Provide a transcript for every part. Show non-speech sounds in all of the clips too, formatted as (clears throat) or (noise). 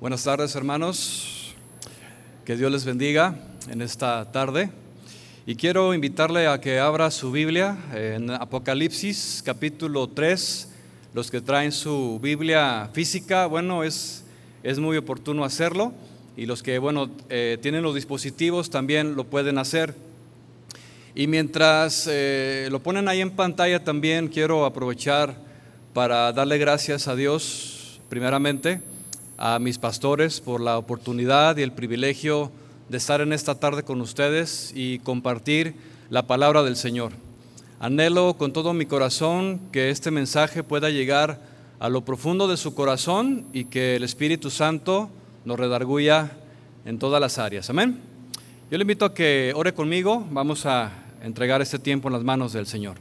Buenas tardes hermanos, que Dios les bendiga en esta tarde. Y quiero invitarle a que abra su Biblia en Apocalipsis capítulo 3, los que traen su Biblia física, bueno, es, es muy oportuno hacerlo. Y los que, bueno, eh, tienen los dispositivos también lo pueden hacer. Y mientras eh, lo ponen ahí en pantalla también quiero aprovechar para darle gracias a Dios primeramente a mis pastores por la oportunidad y el privilegio de estar en esta tarde con ustedes y compartir la palabra del Señor. Anhelo con todo mi corazón que este mensaje pueda llegar a lo profundo de su corazón y que el Espíritu Santo nos redarguya en todas las áreas. Amén. Yo le invito a que ore conmigo. Vamos a entregar este tiempo en las manos del Señor.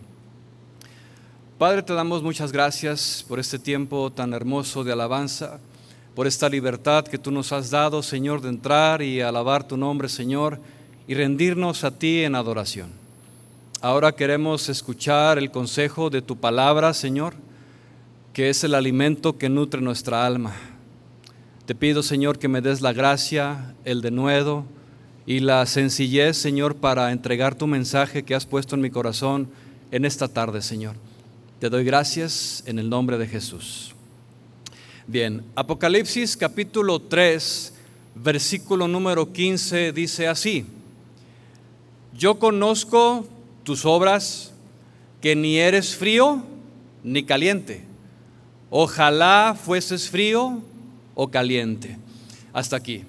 Padre, te damos muchas gracias por este tiempo tan hermoso de alabanza por esta libertad que tú nos has dado, Señor, de entrar y alabar tu nombre, Señor, y rendirnos a ti en adoración. Ahora queremos escuchar el consejo de tu palabra, Señor, que es el alimento que nutre nuestra alma. Te pido, Señor, que me des la gracia, el denuedo y la sencillez, Señor, para entregar tu mensaje que has puesto en mi corazón en esta tarde, Señor. Te doy gracias en el nombre de Jesús. Bien, Apocalipsis capítulo 3, versículo número 15 dice así, yo conozco tus obras, que ni eres frío ni caliente. Ojalá fueses frío o caliente. Hasta aquí.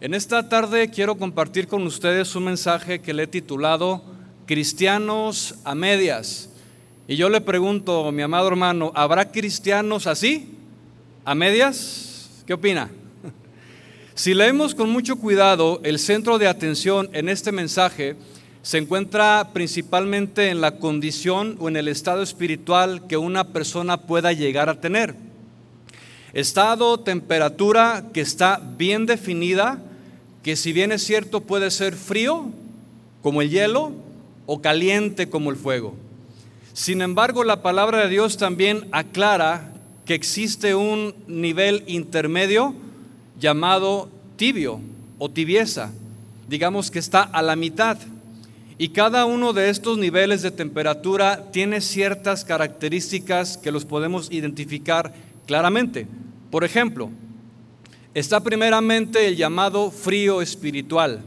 En esta tarde quiero compartir con ustedes un mensaje que le he titulado Cristianos a medias. Y yo le pregunto, mi amado hermano, ¿habrá cristianos así? ¿A medias? ¿Qué opina? Si leemos con mucho cuidado, el centro de atención en este mensaje se encuentra principalmente en la condición o en el estado espiritual que una persona pueda llegar a tener. Estado, temperatura que está bien definida, que si bien es cierto puede ser frío como el hielo o caliente como el fuego. Sin embargo, la palabra de Dios también aclara existe un nivel intermedio llamado tibio o tibieza, digamos que está a la mitad. Y cada uno de estos niveles de temperatura tiene ciertas características que los podemos identificar claramente. Por ejemplo, está primeramente el llamado frío espiritual.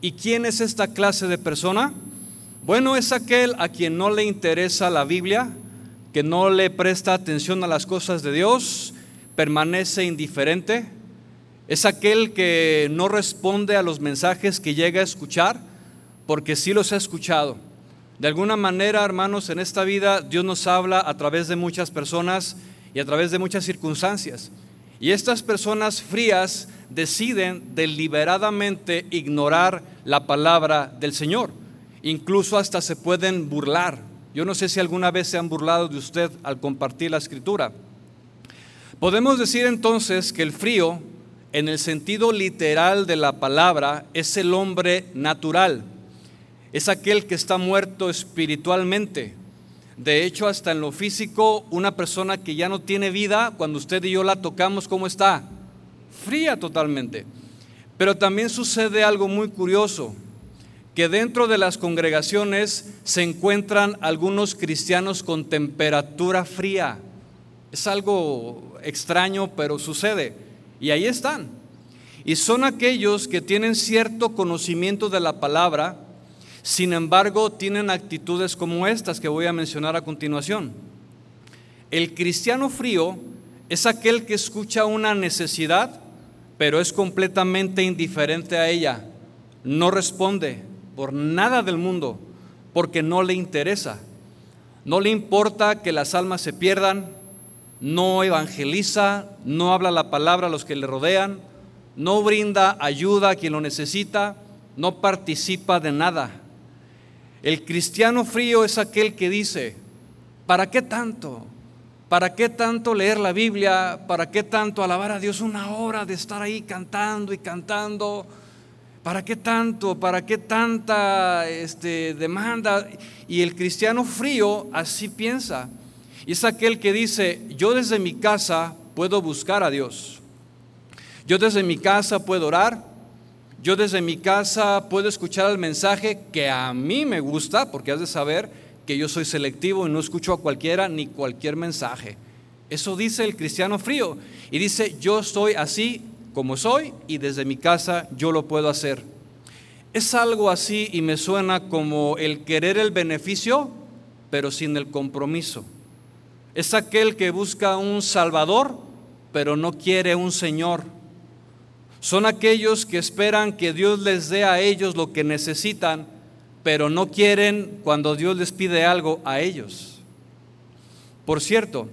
¿Y quién es esta clase de persona? Bueno, es aquel a quien no le interesa la Biblia, que no le presta atención a las cosas de Dios, permanece indiferente, es aquel que no responde a los mensajes que llega a escuchar, porque sí los ha escuchado. De alguna manera, hermanos, en esta vida Dios nos habla a través de muchas personas y a través de muchas circunstancias. Y estas personas frías deciden deliberadamente ignorar la palabra del Señor. Incluso hasta se pueden burlar yo no sé si alguna vez se han burlado de usted al compartir la escritura. Podemos decir entonces que el frío, en el sentido literal de la palabra, es el hombre natural. Es aquel que está muerto espiritualmente. De hecho, hasta en lo físico, una persona que ya no tiene vida, cuando usted y yo la tocamos, ¿cómo está? Fría totalmente. Pero también sucede algo muy curioso que dentro de las congregaciones se encuentran algunos cristianos con temperatura fría. Es algo extraño, pero sucede. Y ahí están. Y son aquellos que tienen cierto conocimiento de la palabra, sin embargo tienen actitudes como estas que voy a mencionar a continuación. El cristiano frío es aquel que escucha una necesidad, pero es completamente indiferente a ella, no responde, por nada del mundo, porque no le interesa. No le importa que las almas se pierdan, no evangeliza, no habla la palabra a los que le rodean, no brinda ayuda a quien lo necesita, no participa de nada. El cristiano frío es aquel que dice, ¿para qué tanto? ¿Para qué tanto leer la Biblia? ¿Para qué tanto alabar a Dios una hora de estar ahí cantando y cantando? ¿Para qué tanto? ¿Para qué tanta este, demanda? Y el cristiano frío así piensa. Y es aquel que dice, yo desde mi casa puedo buscar a Dios. Yo desde mi casa puedo orar, yo desde mi casa puedo escuchar el mensaje que a mí me gusta, porque has de saber que yo soy selectivo y no escucho a cualquiera ni cualquier mensaje. Eso dice el cristiano frío. Y dice, yo soy así como soy y desde mi casa yo lo puedo hacer. Es algo así y me suena como el querer el beneficio, pero sin el compromiso. Es aquel que busca un salvador, pero no quiere un Señor. Son aquellos que esperan que Dios les dé a ellos lo que necesitan, pero no quieren cuando Dios les pide algo a ellos. Por cierto,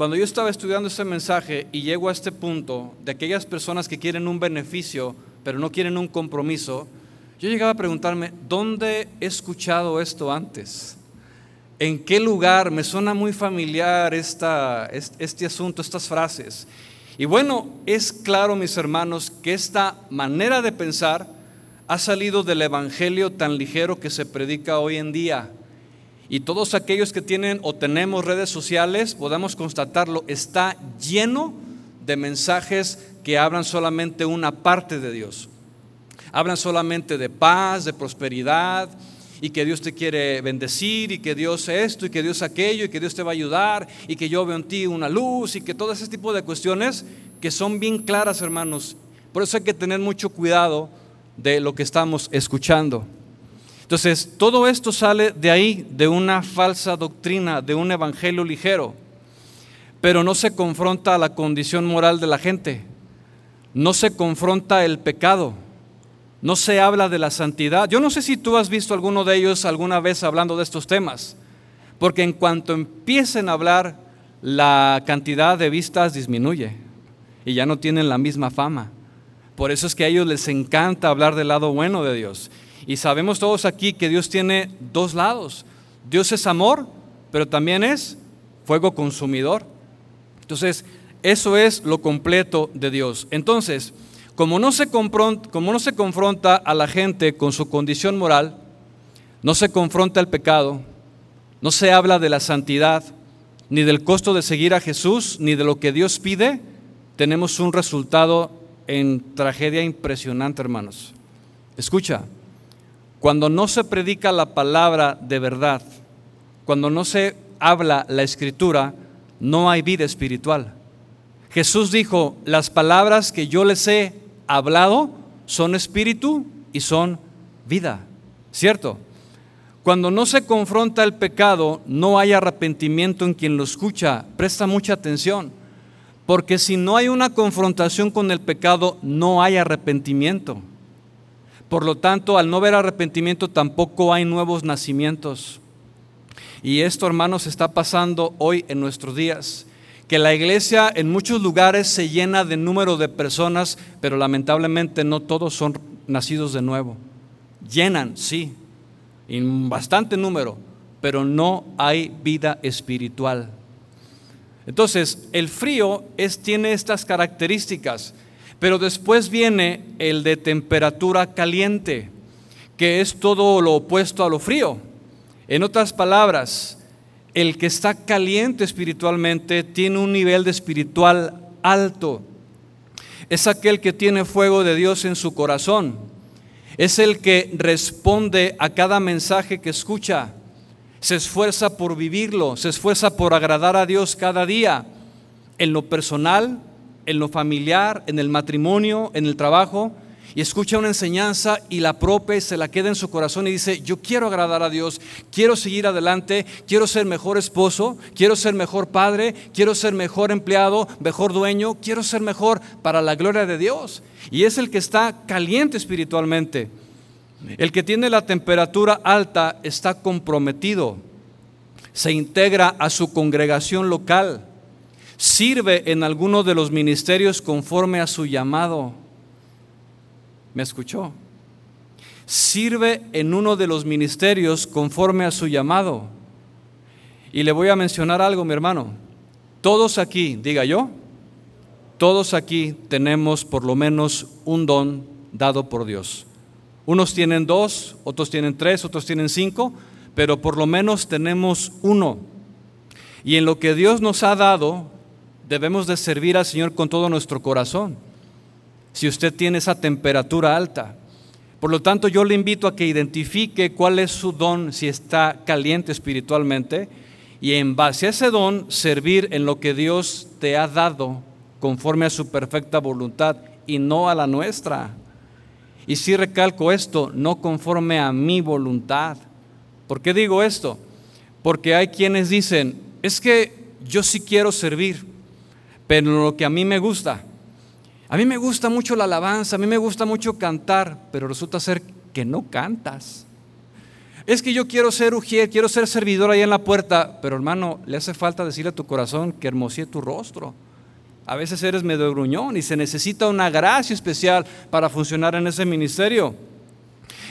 cuando yo estaba estudiando este mensaje y llego a este punto de aquellas personas que quieren un beneficio, pero no quieren un compromiso, yo llegaba a preguntarme, ¿dónde he escuchado esto antes? ¿En qué lugar? Me suena muy familiar esta, este asunto, estas frases. Y bueno, es claro, mis hermanos, que esta manera de pensar ha salido del Evangelio tan ligero que se predica hoy en día. Y todos aquellos que tienen o tenemos redes sociales, podemos constatarlo, está lleno de mensajes que hablan solamente una parte de Dios. Hablan solamente de paz, de prosperidad, y que Dios te quiere bendecir y que Dios esto y que Dios aquello y que Dios te va a ayudar y que yo veo en ti una luz y que todo ese tipo de cuestiones que son bien claras, hermanos. Por eso hay que tener mucho cuidado de lo que estamos escuchando. Entonces, todo esto sale de ahí, de una falsa doctrina, de un evangelio ligero, pero no se confronta a la condición moral de la gente, no se confronta el pecado no se habla de la santidad. Yo no sé si tú has visto alguno de ellos alguna vez hablando de estos temas, porque en cuanto empiecen a hablar, la cantidad de vistas disminuye y ya no tienen la misma fama. Por eso es que a ellos les encanta hablar del lado bueno de Dios. Y sabemos todos aquí que Dios tiene dos lados. Dios es amor, pero también es fuego consumidor. Entonces, eso es lo completo de Dios. Entonces, como no, se como no se confronta a la gente con su condición moral, no se confronta el pecado, no se habla de la santidad, ni del costo de seguir a Jesús, ni de lo que Dios pide, tenemos un resultado en tragedia impresionante, hermanos. Escucha, cuando no se predica la palabra de verdad, cuando no se habla la escritura, no hay vida espiritual. Jesús dijo, las palabras que yo les he hablado son espíritu y son vida, ¿cierto? Cuando no se confronta el pecado, no hay arrepentimiento en quien lo escucha. Presta mucha atención, porque si no hay una confrontación con el pecado, no hay arrepentimiento. Por lo tanto, al no haber arrepentimiento, tampoco hay nuevos nacimientos. Y esto, hermanos, está pasando hoy en nuestros días que la iglesia en muchos lugares se llena de número de personas, pero lamentablemente no todos son nacidos de nuevo. Llenan, sí, en bastante número, pero no hay vida espiritual. Entonces, el frío es, tiene estas características, pero después viene el de temperatura caliente, que es todo lo opuesto a lo frío. En otras palabras, el que está caliente espiritualmente tiene un nivel de espiritual alto. Es aquel que tiene fuego de Dios en su corazón. Es el que responde a cada mensaje que escucha. Se esfuerza por vivirlo, se esfuerza por agradar a Dios cada día, en lo personal, en lo familiar, en el matrimonio, en el trabajo y escucha una enseñanza y la propia y se la queda en su corazón y dice, yo quiero agradar a Dios, quiero seguir adelante, quiero ser mejor esposo, quiero ser mejor padre, quiero ser mejor empleado, mejor dueño, quiero ser mejor para la gloria de Dios. Y es el que está caliente espiritualmente. El que tiene la temperatura alta está comprometido, se integra a su congregación local, sirve en alguno de los ministerios conforme a su llamado ¿Me escuchó? Sirve en uno de los ministerios conforme a su llamado. Y le voy a mencionar algo, mi hermano. Todos aquí, diga yo, todos aquí tenemos por lo menos un don dado por Dios. Unos tienen dos, otros tienen tres, otros tienen cinco, pero por lo menos tenemos uno. Y en lo que Dios nos ha dado, debemos de servir al Señor con todo nuestro corazón. si usted tiene esa temperatura alta. Por lo tanto, yo le invito a que identifique cuál es su don, si está caliente espiritualmente, y en base a ese don servir en lo que Dios te ha dado conforme a su perfecta voluntad y no a la nuestra. Y si recalco esto, no conforme a mi voluntad. ¿Por qué digo esto? Porque hay quienes dicen, es que yo sí quiero servir, pero lo que a mí me gusta, a mí me gusta mucho la alabanza, a mí me gusta mucho cantar, pero resulta ser que no cantas. Es que yo quiero ser ujier, quiero ser servidor ahí en la puerta, pero hermano, le hace falta decirle a tu corazón que hermosee tu rostro. A veces eres medio gruñón y se necesita una gracia especial para funcionar en ese ministerio.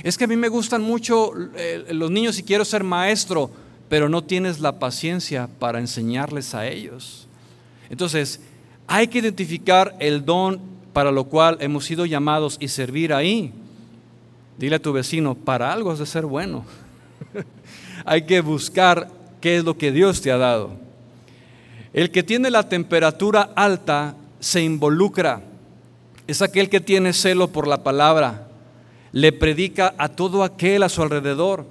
Es que a mí me gustan mucho eh, los niños y quiero ser maestro, pero no tienes la paciencia para enseñarles a ellos. Entonces, hay que identificar el don para lo cual hemos sido llamados y servir ahí. Dile a tu vecino, para algo has de ser bueno. (laughs) hay que buscar qué es lo que Dios te ha dado. El que tiene la temperatura alta se involucra. Es aquel que tiene celo por la palabra. Le predica a todo aquel a su alrededor.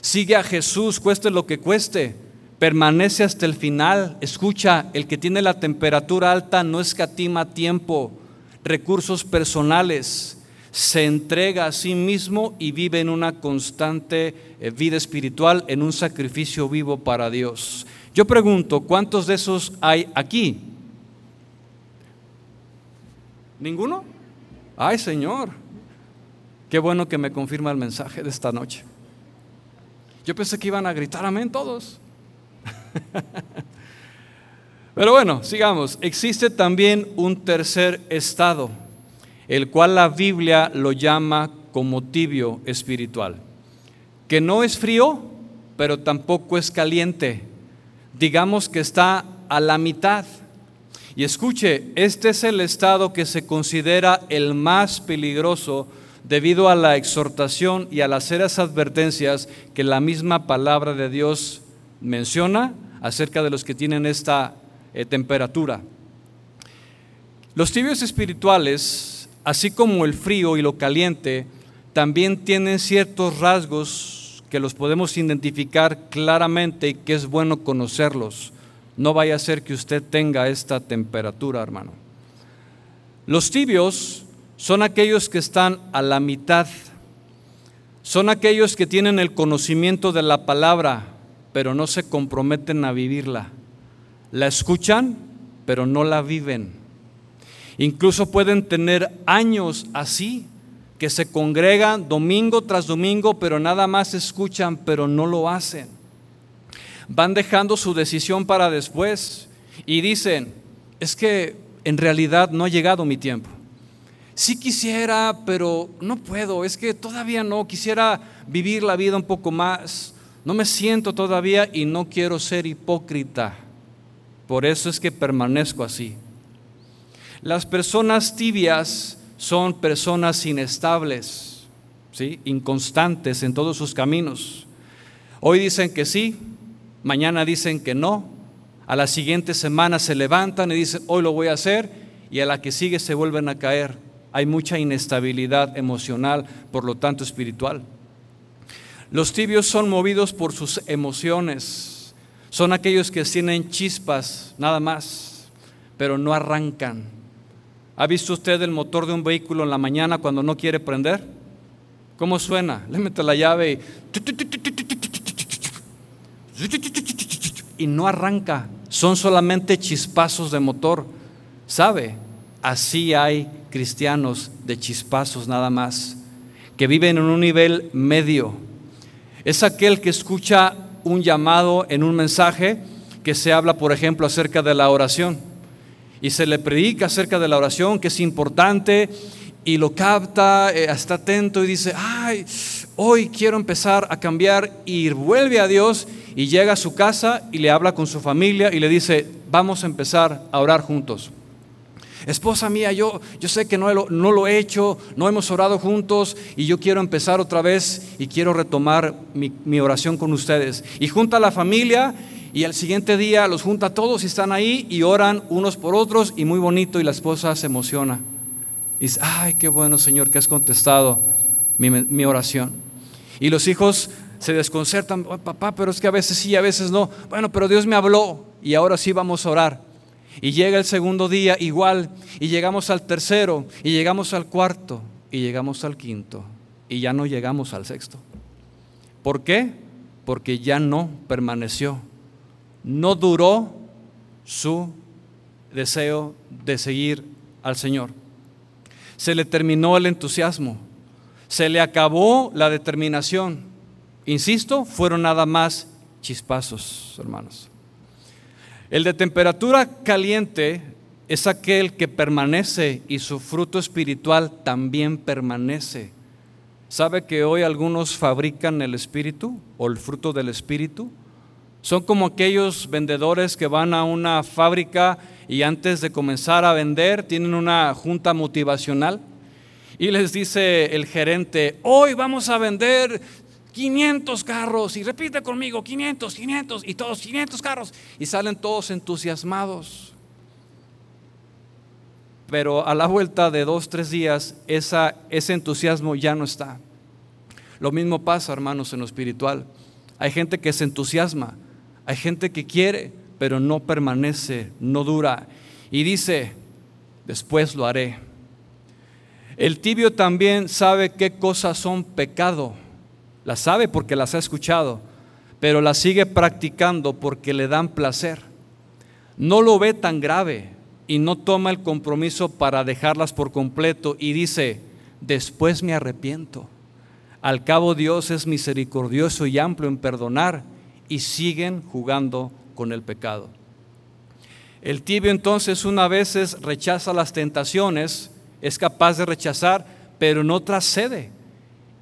Sigue a Jesús, cueste lo que cueste. Permanece hasta el final. Escucha, el que tiene la temperatura alta no escatima tiempo, recursos personales. Se entrega a sí mismo y vive en una constante eh, vida espiritual, en un sacrificio vivo para Dios. Yo pregunto, ¿cuántos de esos hay aquí? ¿Ninguno? Ay, Señor, qué bueno que me confirma el mensaje de esta noche. Yo pensé que iban a gritar amén todos. (laughs) Pero bueno, sigamos. Existe también un tercer estado, el cual la Biblia lo llama como tibio espiritual, que no es frío, pero tampoco es caliente digamos que está a la mitad. Y escuche, este es el estado que se considera el más peligroso debido a la exhortación y a las serias advertencias que la misma palabra de Dios menciona acerca de los que tienen esta eh, temperatura. Los tibios espirituales, así como el frío y lo caliente, también tienen ciertos rasgos que los podemos identificar claramente y que es bueno conocerlos. No vaya a ser que usted tenga esta temperatura, hermano. Los tibios son aquellos que están a la mitad. Son aquellos que tienen el conocimiento de la palabra, pero no se comprometen a vivirla. La escuchan, pero no la viven. Incluso pueden tener años así, que se congregan domingo tras domingo, pero nada más escuchan, pero no lo hacen. Van dejando su decisión para después y dicen, es que en realidad no ha llegado mi tiempo. Sí quisiera, pero no puedo, es que todavía no, quisiera vivir la vida un poco más, no me siento todavía y no quiero ser hipócrita. Por eso es que permanezco así. Las personas tibias son personas inestables, ¿sí? inconstantes en todos sus caminos. Hoy dicen que sí, mañana dicen que no, a la siguiente semana se levantan y dicen, hoy lo voy a hacer, y a la que sigue se vuelven a caer. Hay mucha inestabilidad emocional, por lo tanto espiritual. Los tibios son movidos por sus emociones, son aquellos que tienen chispas, nada más, pero no arrancan ¿Ha visto usted el motor de un vehículo en la mañana cuando no quiere prender? ¿Cómo suena? Le mete la llave y, y no arranca. Son solamente chispazos de motor. ¿Sabe? Así hay cristianos de chispazos nada más, que viven en un nivel medio. Es aquel que escucha un llamado en un mensaje que se habla, por ejemplo, acerca de la oración y se le predica acerca de la oración, que es importante, y lo capta, eh, está atento y dice, ay, hoy quiero empezar a cambiar y vuelve a Dios y llega a su casa y le habla con su familia y le dice, vamos a empezar a orar juntos. Esposa mía, yo, yo sé que no lo, no lo he hecho, no hemos orado juntos y yo quiero empezar otra vez y quiero retomar mi, mi oración con ustedes. Y junta a la familia y al siguiente día los junta a todos y están ahí y oran unos por otros y muy bonito y la esposa se emociona. Y dice, ay, qué bueno Señor que has contestado mi, mi oración. Y los hijos se desconcertan, papá, pero es que a veces sí, a veces no. Bueno, pero Dios me habló y ahora sí vamos a orar. Y llega el segundo día igual, y llegamos al tercero, y llegamos al cuarto, y llegamos al quinto, y ya no llegamos al sexto. ¿Por qué? Porque ya no permaneció. No duró su deseo de seguir al Señor. Se le terminó el entusiasmo, se le acabó la determinación Insisto, fueron nada más chispazos, hermanos. El de temperatura caliente es aquel que permanece y su fruto espiritual también permanece. ¿Sabe que hoy algunos fabrican el espíritu o el fruto del espíritu? Son como aquellos vendedores que van a una fábrica y antes de comenzar a vender tienen una junta motivacional y les dice el gerente, hoy vamos a vender 500 carros y repite conmigo, 500, 500 y todos 500 carros y salen todos entusiasmados. Pero a la vuelta de dos, tres días, ese entusiasmo ya no está. Lo mismo pasa, hermanos, en lo espiritual. Hay gente que se entusiasma, hay gente que quiere, pero no permanece, no dura. Y dice, después lo haré. El tibio también sabe qué cosas son pecado las sabe porque las ha escuchado, pero las sigue practicando porque le dan placer. No lo ve tan grave y no toma el compromiso para dejarlas por completo y dice, después me arrepiento. Al cabo Dios es misericordioso y amplio en perdonar y siguen jugando con el pecado. El tibio entonces una vez rechaza las tentaciones, es capaz de rechazar, pero no trascede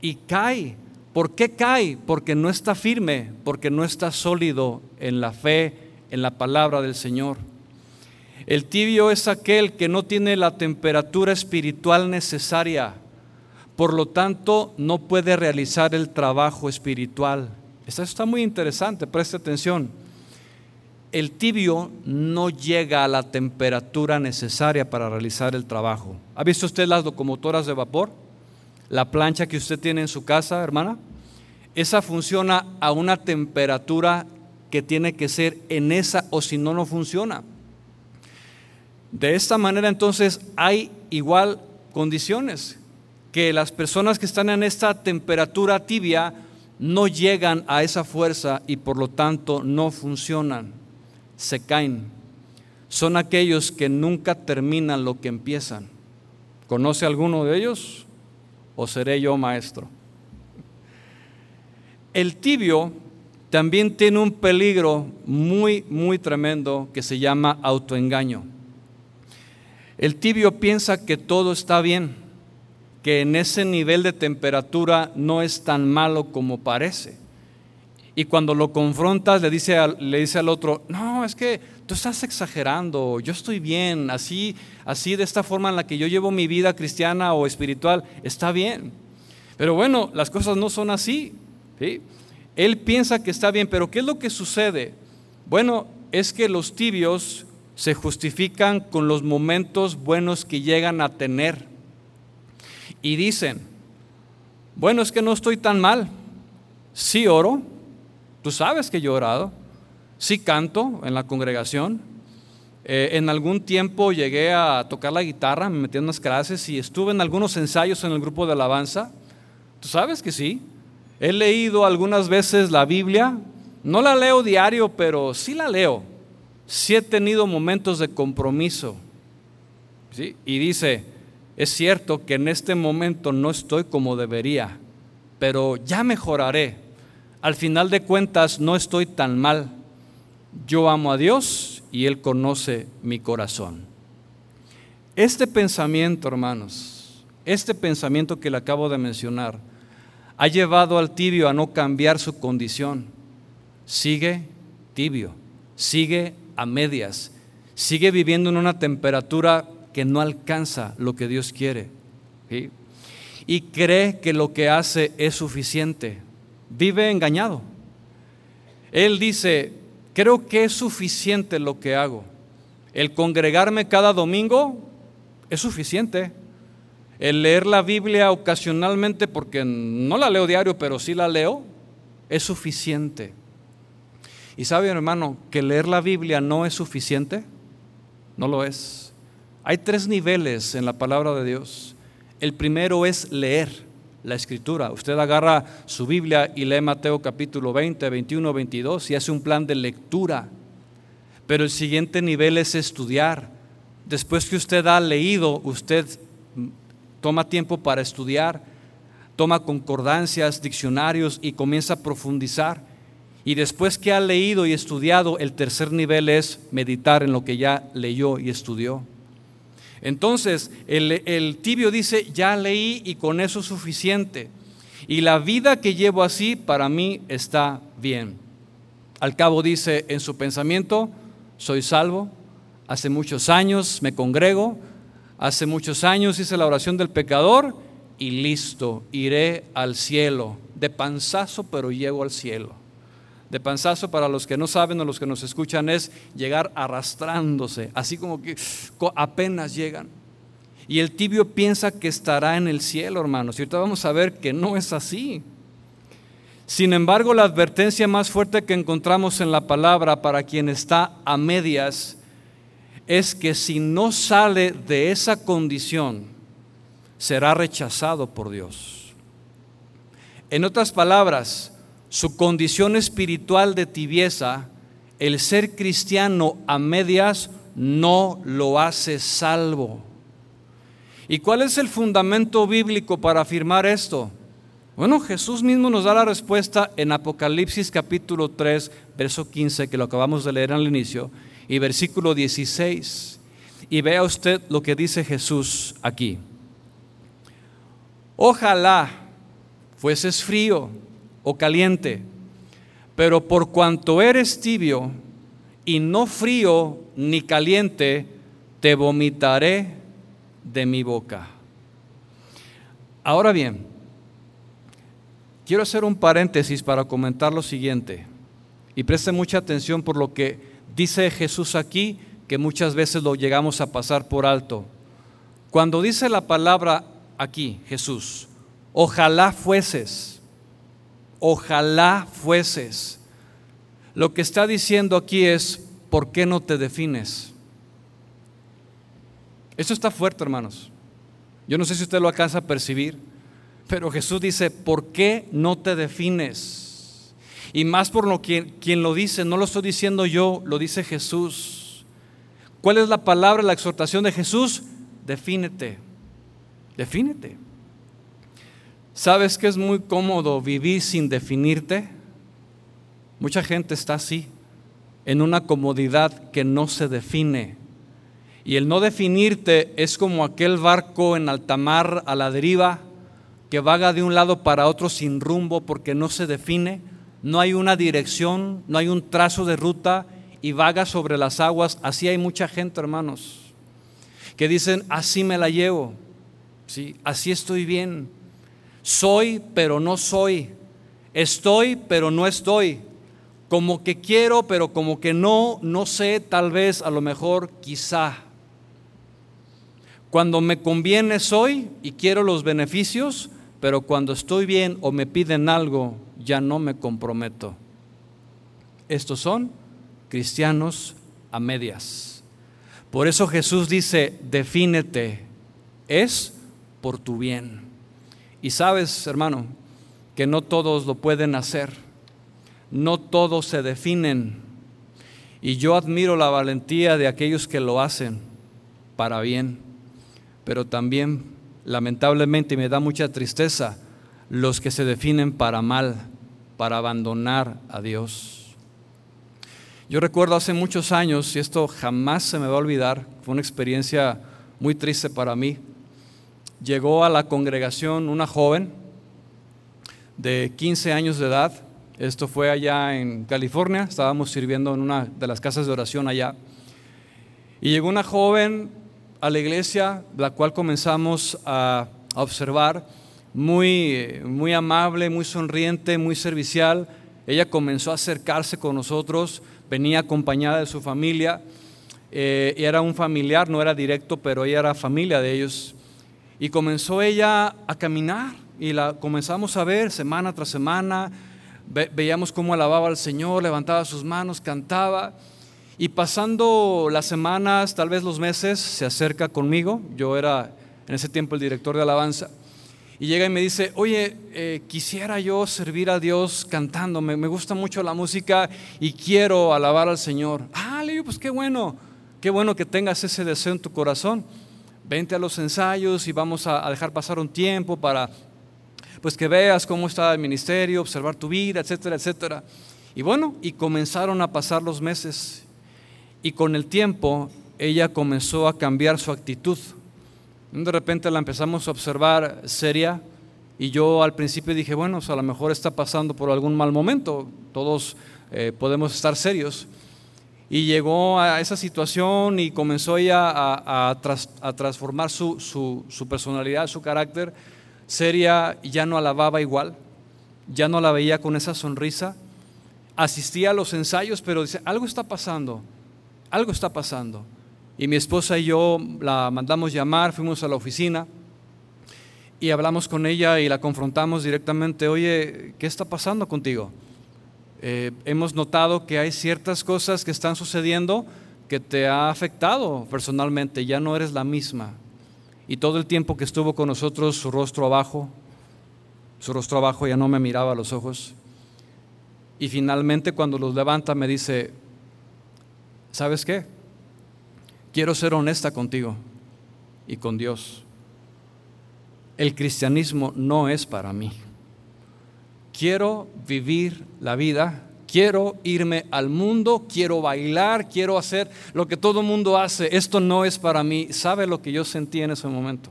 y cae ¿Por qué cae? Porque no está firme, porque no está sólido en la fe, en la palabra del Señor. El tibio es aquel que no tiene la temperatura espiritual necesaria, por lo tanto no puede realizar el trabajo espiritual. Esto está muy interesante, preste atención. El tibio no llega a la temperatura necesaria para realizar el trabajo. ¿Ha visto usted las locomotoras de vapor? La plancha que usted tiene en su casa, hermana, esa funciona a una temperatura que tiene que ser en esa o si no, no funciona. De esta manera entonces hay igual condiciones, que las personas que están en esta temperatura tibia no llegan a esa fuerza y por lo tanto no funcionan, se caen. Son aquellos que nunca terminan lo que empiezan. ¿Conoce alguno de ellos? O seré yo maestro? El tibio también tiene un peligro muy, muy tremendo que se llama autoengaño. El tibio piensa que todo está bien, que en ese nivel de temperatura no es tan malo como parece. Y cuando lo confrontas le dice, al, le dice al otro, no, es que tú estás exagerando, yo estoy bien, así, así de esta forma en la que yo llevo mi vida cristiana o espiritual, está bien. Pero bueno, las cosas no son así. Él piensa que está bien, pero ¿qué es lo que sucede? Bueno, es que los tibios se justifican con los momentos buenos que llegan a tener. Y dicen, bueno, es que no estoy tan mal. Sí oro, tú sabes que yo he orado Sí canto en la congregación. Eh, en algún tiempo llegué a tocar la guitarra, me metí en unas clases y estuve en algunos ensayos en el grupo de alabanza. Tú sabes que sí. He leído algunas veces la Biblia. No la leo diario, pero sí la leo. Sí he tenido momentos de compromiso. ¿Sí? Y dice, es cierto que en este momento no estoy como debería, pero ya mejoraré. Al final de cuentas no estoy tan mal yo amo a Dios y Él conoce mi corazón. Este pensamiento, hermanos, este pensamiento que le acabo de mencionar, ha llevado al tibio a no cambiar su condición. Sigue tibio, sigue a medias, sigue viviendo en una temperatura que no alcanza lo que Dios quiere. Y cree que lo que hace es suficiente. Vive engañado. Él dice, Creo que es suficiente lo que hago. El congregarme cada domingo es suficiente. el leer la Biblia ocasionalmente, porque no la leo diario, pero sí la leo, es suficiente. Y sabe, hermano, que leer la Biblia no es suficiente. No lo es. Hay tres niveles en la palabra de Dios. El primero es leer la escritura. Usted agarra su Biblia y lee Mateo capítulo 20, 21, 22 y hace un plan de lectura. Pero el siguiente nivel es estudiar. Después que usted ha leído, usted toma tiempo para estudiar, toma concordancias, diccionarios y comienza a profundizar. Y después que ha leído y estudiado, el tercer nivel es meditar en lo que ya leyó y estudió. Entonces, el, tibio dice, ya leí y con eso es suficiente. Y la vida que llevo así para mí está bien. Al cabo dice en su pensamiento, soy salvo, hace muchos años me congrego, hace muchos años hice la oración del pecador y listo, iré al cielo, de panzazo pero llego al cielo. De panzazo, para los que no saben o los que nos escuchan, es llegar arrastrándose, así como que apenas llegan. Y el tibio piensa que estará en el cielo, hermanos. Y ahorita vamos a ver que no es así. Sin embargo, la advertencia más fuerte que encontramos en la palabra para quien está a medias es que si no sale de esa condición, será rechazado por Dios. En otras palabras, su condición espiritual de tibieza, el ser cristiano a medias no lo hace salvo. ¿Y cuál es el fundamento bíblico para afirmar esto? Bueno, Jesús mismo nos da la respuesta en Apocalipsis capítulo 3, verso 15, que lo acabamos de leer al inicio, y versículo 16. Y vea usted lo que dice Jesús aquí. Ojalá fueses frío o caliente, pero por cuanto eres tibio y no frío ni caliente, te vomitaré de mi boca. Ahora bien, quiero hacer un paréntesis para comentar lo siguiente, y preste mucha atención por lo que dice Jesús aquí, que muchas veces lo llegamos a pasar por alto. Cuando dice la palabra aquí, Jesús, ojalá fueses, ojalá fueses. Lo que está diciendo aquí es, ¿por qué no te defines? Eso está fuerte, hermanos. Yo no sé si usted lo alcanza a percibir, pero Jesús dice, ¿por qué no te defines? Y más por lo que quien lo dice, no lo estoy diciendo yo, lo dice Jesús. ¿Cuál es la palabra, la exhortación de Jesús? Defínete, defínete. ¿Sabes que es muy cómodo vivir sin definirte? Mucha gente está así, en una comodidad que no se define. Y el no definirte es como aquel barco en alta mar a la deriva que vaga de un lado para otro sin rumbo porque no se define, no hay una dirección, no hay un trazo de ruta y vaga sobre las aguas. Así hay mucha gente, hermanos, que dicen, así me la llevo, ¿sí? así estoy bien soy, pero no soy. Estoy, pero no estoy. Como que quiero, pero como que no, no sé, tal vez, a lo mejor, quizá. Cuando me conviene soy y quiero los beneficios, pero cuando estoy bien o me piden algo, ya no me comprometo. Estos son cristianos a medias. Por eso Jesús dice, defínete, es por tu bien. Y sabes, hermano, que no todos lo pueden hacer, no todos se definen. Y yo admiro la valentía de aquellos que lo hacen para bien, pero también, lamentablemente, me da mucha tristeza los que se definen para mal, para abandonar a Dios. Yo recuerdo hace muchos años, y esto jamás se me va a olvidar, fue una experiencia muy triste para mí llegó a la congregación una joven de 15 años de edad. Esto fue allá en California, estábamos sirviendo en una de las casas de oración allá. Y llegó una joven a la iglesia, la cual comenzamos a, observar, muy, muy amable, muy sonriente, muy servicial. Ella comenzó a acercarse con nosotros, venía acompañada de su familia. Eh, era un familiar, no era directo, pero ella era familia de ellos. Y comenzó ella a caminar y la comenzamos a ver semana tras semana. veíamos cómo alababa al Señor, levantaba sus manos, cantaba. Y pasando las semanas, tal vez los meses, se acerca conmigo. Yo era en ese tiempo el director de alabanza. Y llega y me dice, oye, eh, quisiera yo servir a Dios cantando, me, gusta mucho la música y quiero alabar al Señor. Ah, le digo, pues qué bueno, qué bueno que tengas ese deseo en tu corazón. Vente a los ensayos y vamos a, dejar pasar un tiempo para pues que veas cómo está el ministerio, observar tu vida, etcétera, etcétera. Y bueno, y comenzaron a pasar los meses y con el tiempo ella comenzó a cambiar su actitud. De repente la empezamos a observar seria y yo al principio dije, bueno, a lo mejor está pasando por algún mal momento, todos eh, podemos estar serios. Y llegó a esa situación y comenzó ella a, transformar su, su, personalidad, su carácter. Seria ya no alababa igual, ya no la veía con esa sonrisa. Asistía a los ensayos, pero dice, algo está pasando algo está pasando. Y mi esposa y yo la mandamos llamar, fuimos a la oficina y hablamos con ella y la confrontamos directamente, oye, ¿qué está pasando contigo? Eh, hemos notado que hay ciertas cosas que están sucediendo que te ha afectado personalmente, ya no eres la misma. Y todo el tiempo que estuvo con nosotros, su rostro abajo, su rostro abajo ya no me miraba a los ojos. Y finalmente cuando los levanta me dice, ¿sabes qué? Quiero ser honesta contigo y con Dios. El cristianismo no es para mí. Quiero vivir la vida, quiero irme al mundo, quiero bailar, quiero hacer lo que todo mundo hace. Esto no es para mí. ¿Sabe lo que yo sentí en ese momento?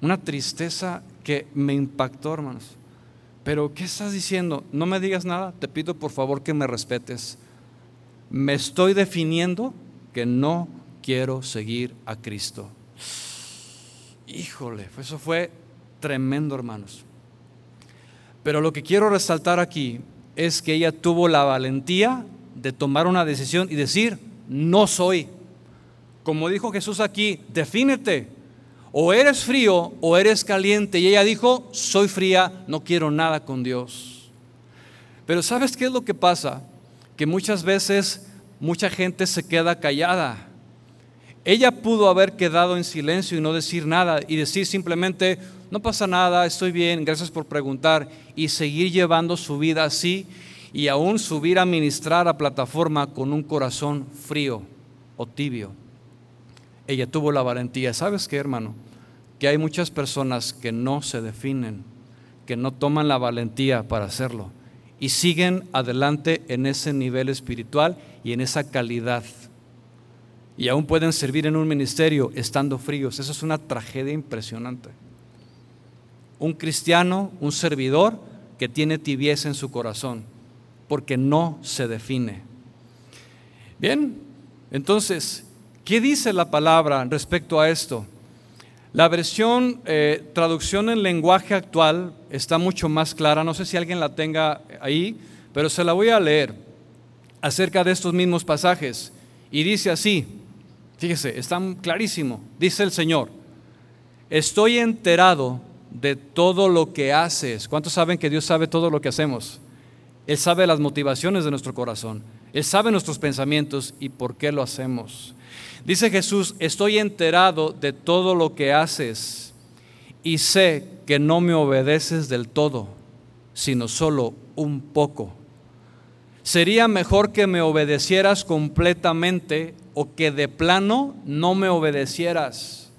Una tristeza que me impactó, hermanos. Pero, ¿qué estás diciendo? No me digas nada, te pido por favor que me respetes me estoy definiendo que no quiero seguir a Cristo. Híjole, eso fue tremendo, hermanos. Pero lo que quiero resaltar aquí es que ella tuvo la valentía de tomar una decisión y decir, no soy. Como dijo Jesús aquí, defínete. O eres frío o eres caliente. Y ella dijo, soy fría, no quiero nada con Dios. Pero ¿sabes qué es lo que pasa? que muchas veces mucha gente se queda callada. Ella pudo haber quedado en silencio y no decir nada y decir simplemente, no pasa nada, estoy bien, gracias por preguntar y seguir llevando su vida así y aún subir a ministrar a plataforma con un corazón frío o tibio. Ella tuvo la valentía. ¿Sabes qué, hermano? Que hay muchas personas que no se definen, que no toman la valentía para hacerlo y siguen adelante en ese nivel espiritual y en esa calidad. Y aún pueden servir en un ministerio estando fríos. Eso es una tragedia impresionante. Un cristiano, un servidor que tiene tibieza en su corazón, porque no se define. Bien, entonces, ¿qué dice la palabra respecto a esto? La versión eh, traducción en lenguaje actual está mucho más clara, no sé si alguien la tenga ahí, pero se la voy a leer acerca de estos mismos pasajes. Y dice así, fíjese, está clarísimo, dice el Señor, estoy enterado de todo lo que haces. ¿Cuántos saben que Dios sabe todo lo que hacemos? Él sabe las motivaciones de nuestro corazón, Él sabe nuestros pensamientos y por qué lo hacemos. Dice Jesús, estoy enterado de todo lo que haces y sé que no me obedeces del todo, sino solo un poco. Sería mejor que me obedecieras completamente o que de plano no me obedecieras.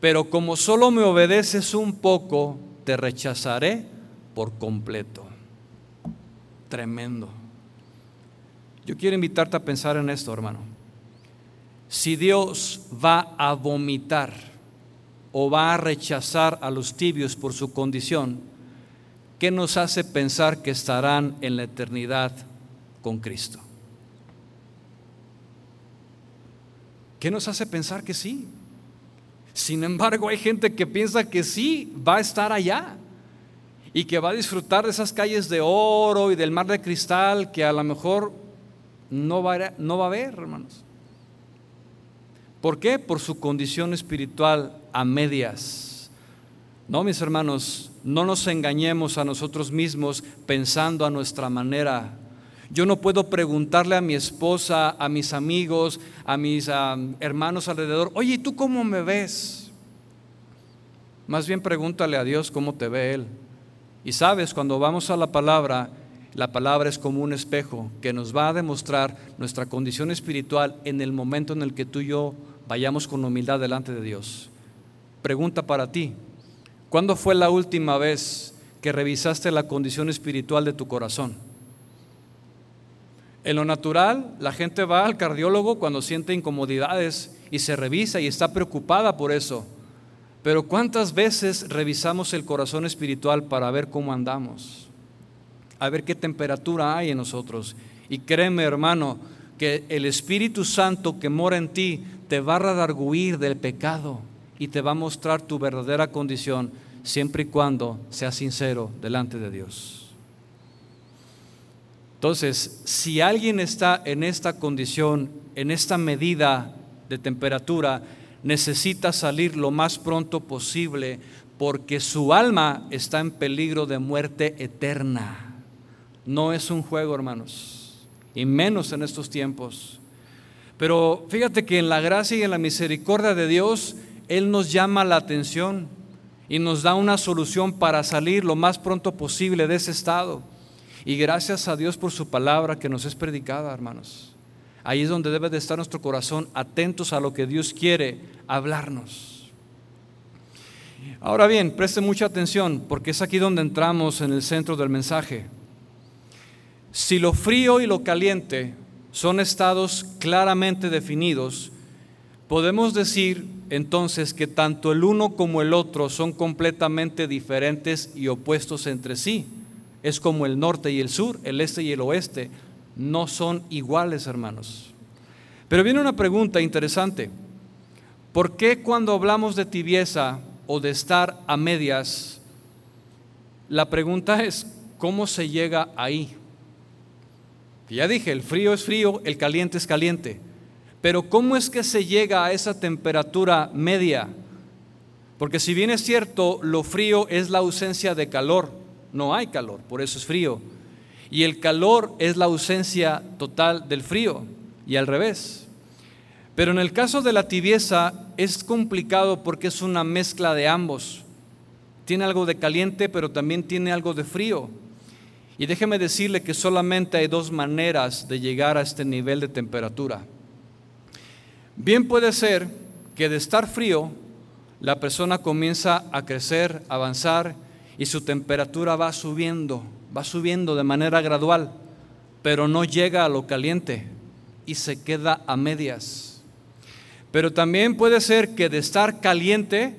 Pero como solo me obedeces un poco, te rechazaré por completo. Tremendo. Yo quiero invitarte a pensar en esto, hermano si Dios va a vomitar o va a rechazar a los tibios por su condición, ¿qué nos hace pensar que estarán en la eternidad con Cristo? ¿Qué nos hace pensar que sí? Sin embargo, hay gente que piensa que sí, va a estar allá y que va a disfrutar de esas calles de oro y del mar de cristal que a lo mejor no va a, no va a haber, hermanos. ¿Por qué? Por su condición espiritual a medias. No, mis hermanos, no nos engañemos a nosotros mismos pensando a nuestra manera. Yo no puedo preguntarle a mi esposa, a mis amigos, a mis hermanos alrededor, oye, ¿tú cómo me ves? Más bien pregúntale a Dios cómo te ve Él. Y sabes, cuando vamos a la palabra, la palabra es como un espejo que nos va a demostrar nuestra condición espiritual en el momento en el que tú y yo vayamos con humildad delante de Dios. Pregunta para ti, ¿cuándo fue la última vez que revisaste la condición espiritual de tu corazón? En lo natural, la gente va al cardiólogo cuando siente incomodidades y se revisa y está preocupada por eso. Pero ¿cuántas veces revisamos el corazón espiritual para ver cómo andamos? a ver qué temperatura hay en nosotros. Y créeme, hermano, que el Espíritu Santo que mora en ti te va a redarguir del pecado y te va a mostrar tu verdadera condición siempre y cuando seas sincero delante de Dios. Entonces, si alguien está en esta condición, en esta medida de temperatura, necesita salir lo más pronto posible porque su alma está en peligro de muerte eterna. No es un juego, hermanos, y menos en estos tiempos. Pero fíjate que en la gracia y en la misericordia de Dios, Él nos llama la atención y nos da una solución para salir lo más pronto posible de ese estado. Y gracias a Dios por su palabra que nos es predicada, hermanos. Ahí es donde debe de estar nuestro corazón, atentos a lo que Dios quiere hablarnos. Ahora bien, preste mucha atención porque es aquí donde entramos en el centro del mensaje. Si lo frío y lo caliente son estados claramente definidos, podemos decir entonces que tanto el uno como el otro son completamente diferentes y opuestos entre sí. Es como el norte y el sur, el este y el oeste. No son iguales, hermanos. Pero viene una pregunta interesante. ¿Por qué cuando hablamos de tibieza o de estar a medias, la pregunta es, ¿cómo se llega ahí? ya dije, el frío es frío, el caliente es caliente. Pero ¿cómo es que se llega a esa temperatura media? Porque si bien es cierto, lo frío es la ausencia de calor, no hay calor, por eso es frío. Y el calor es la ausencia total del frío, y al revés. Pero en el caso de la tibieza es complicado porque es una mezcla de ambos. Tiene algo de caliente, pero también tiene algo de frío. Y déjeme decirle que solamente hay dos maneras de llegar a este nivel de temperatura. Bien puede ser que de estar frío, la persona comienza a crecer, avanzar y su temperatura va subiendo, va subiendo de manera gradual, pero no llega a lo caliente y se queda a medias. Pero también puede ser que de estar caliente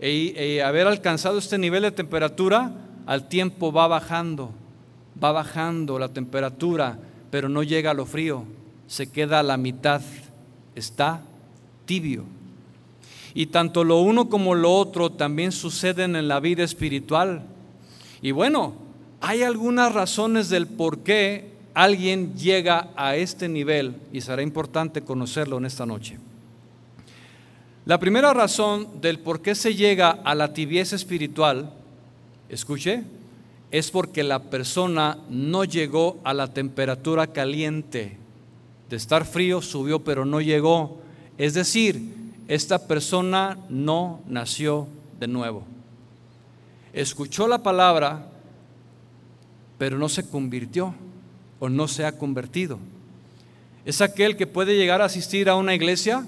y e, e haber alcanzado este nivel de temperatura, al tiempo va bajando va bajando la temperatura, pero no llega a lo frío, se queda a la mitad, está tibio. Y tanto lo uno como lo otro también suceden en la vida espiritual. Y bueno, hay algunas razones del por qué alguien llega a este nivel y será importante conocerlo en esta noche. La primera razón del por qué se llega a la tibieza espiritual, escuche, es porque la persona no llegó a la temperatura caliente. De estar frío subió, pero no llegó. Es decir, esta persona no nació de nuevo. Escuchó la palabra, pero no se convirtió o no se ha convertido. Es aquel que puede llegar a asistir a una iglesia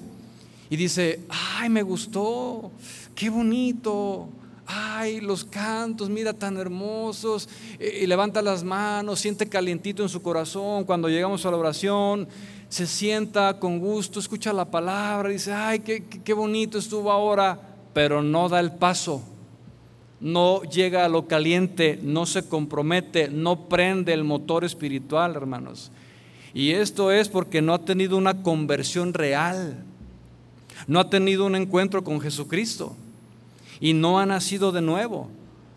y dice, ay, me gustó, qué bonito, ay, los cantos, mira tan hermosos, y levanta las manos, siente calientito en su corazón cuando llegamos a la oración, se sienta con gusto, escucha la palabra, dice, ay, qué, qué bonito estuvo ahora, pero no da el paso, no llega a lo caliente, no se compromete, no prende el motor espiritual, hermanos. Y esto es porque no ha tenido una conversión real, no ha tenido un encuentro con Jesucristo y no ha nacido de nuevo.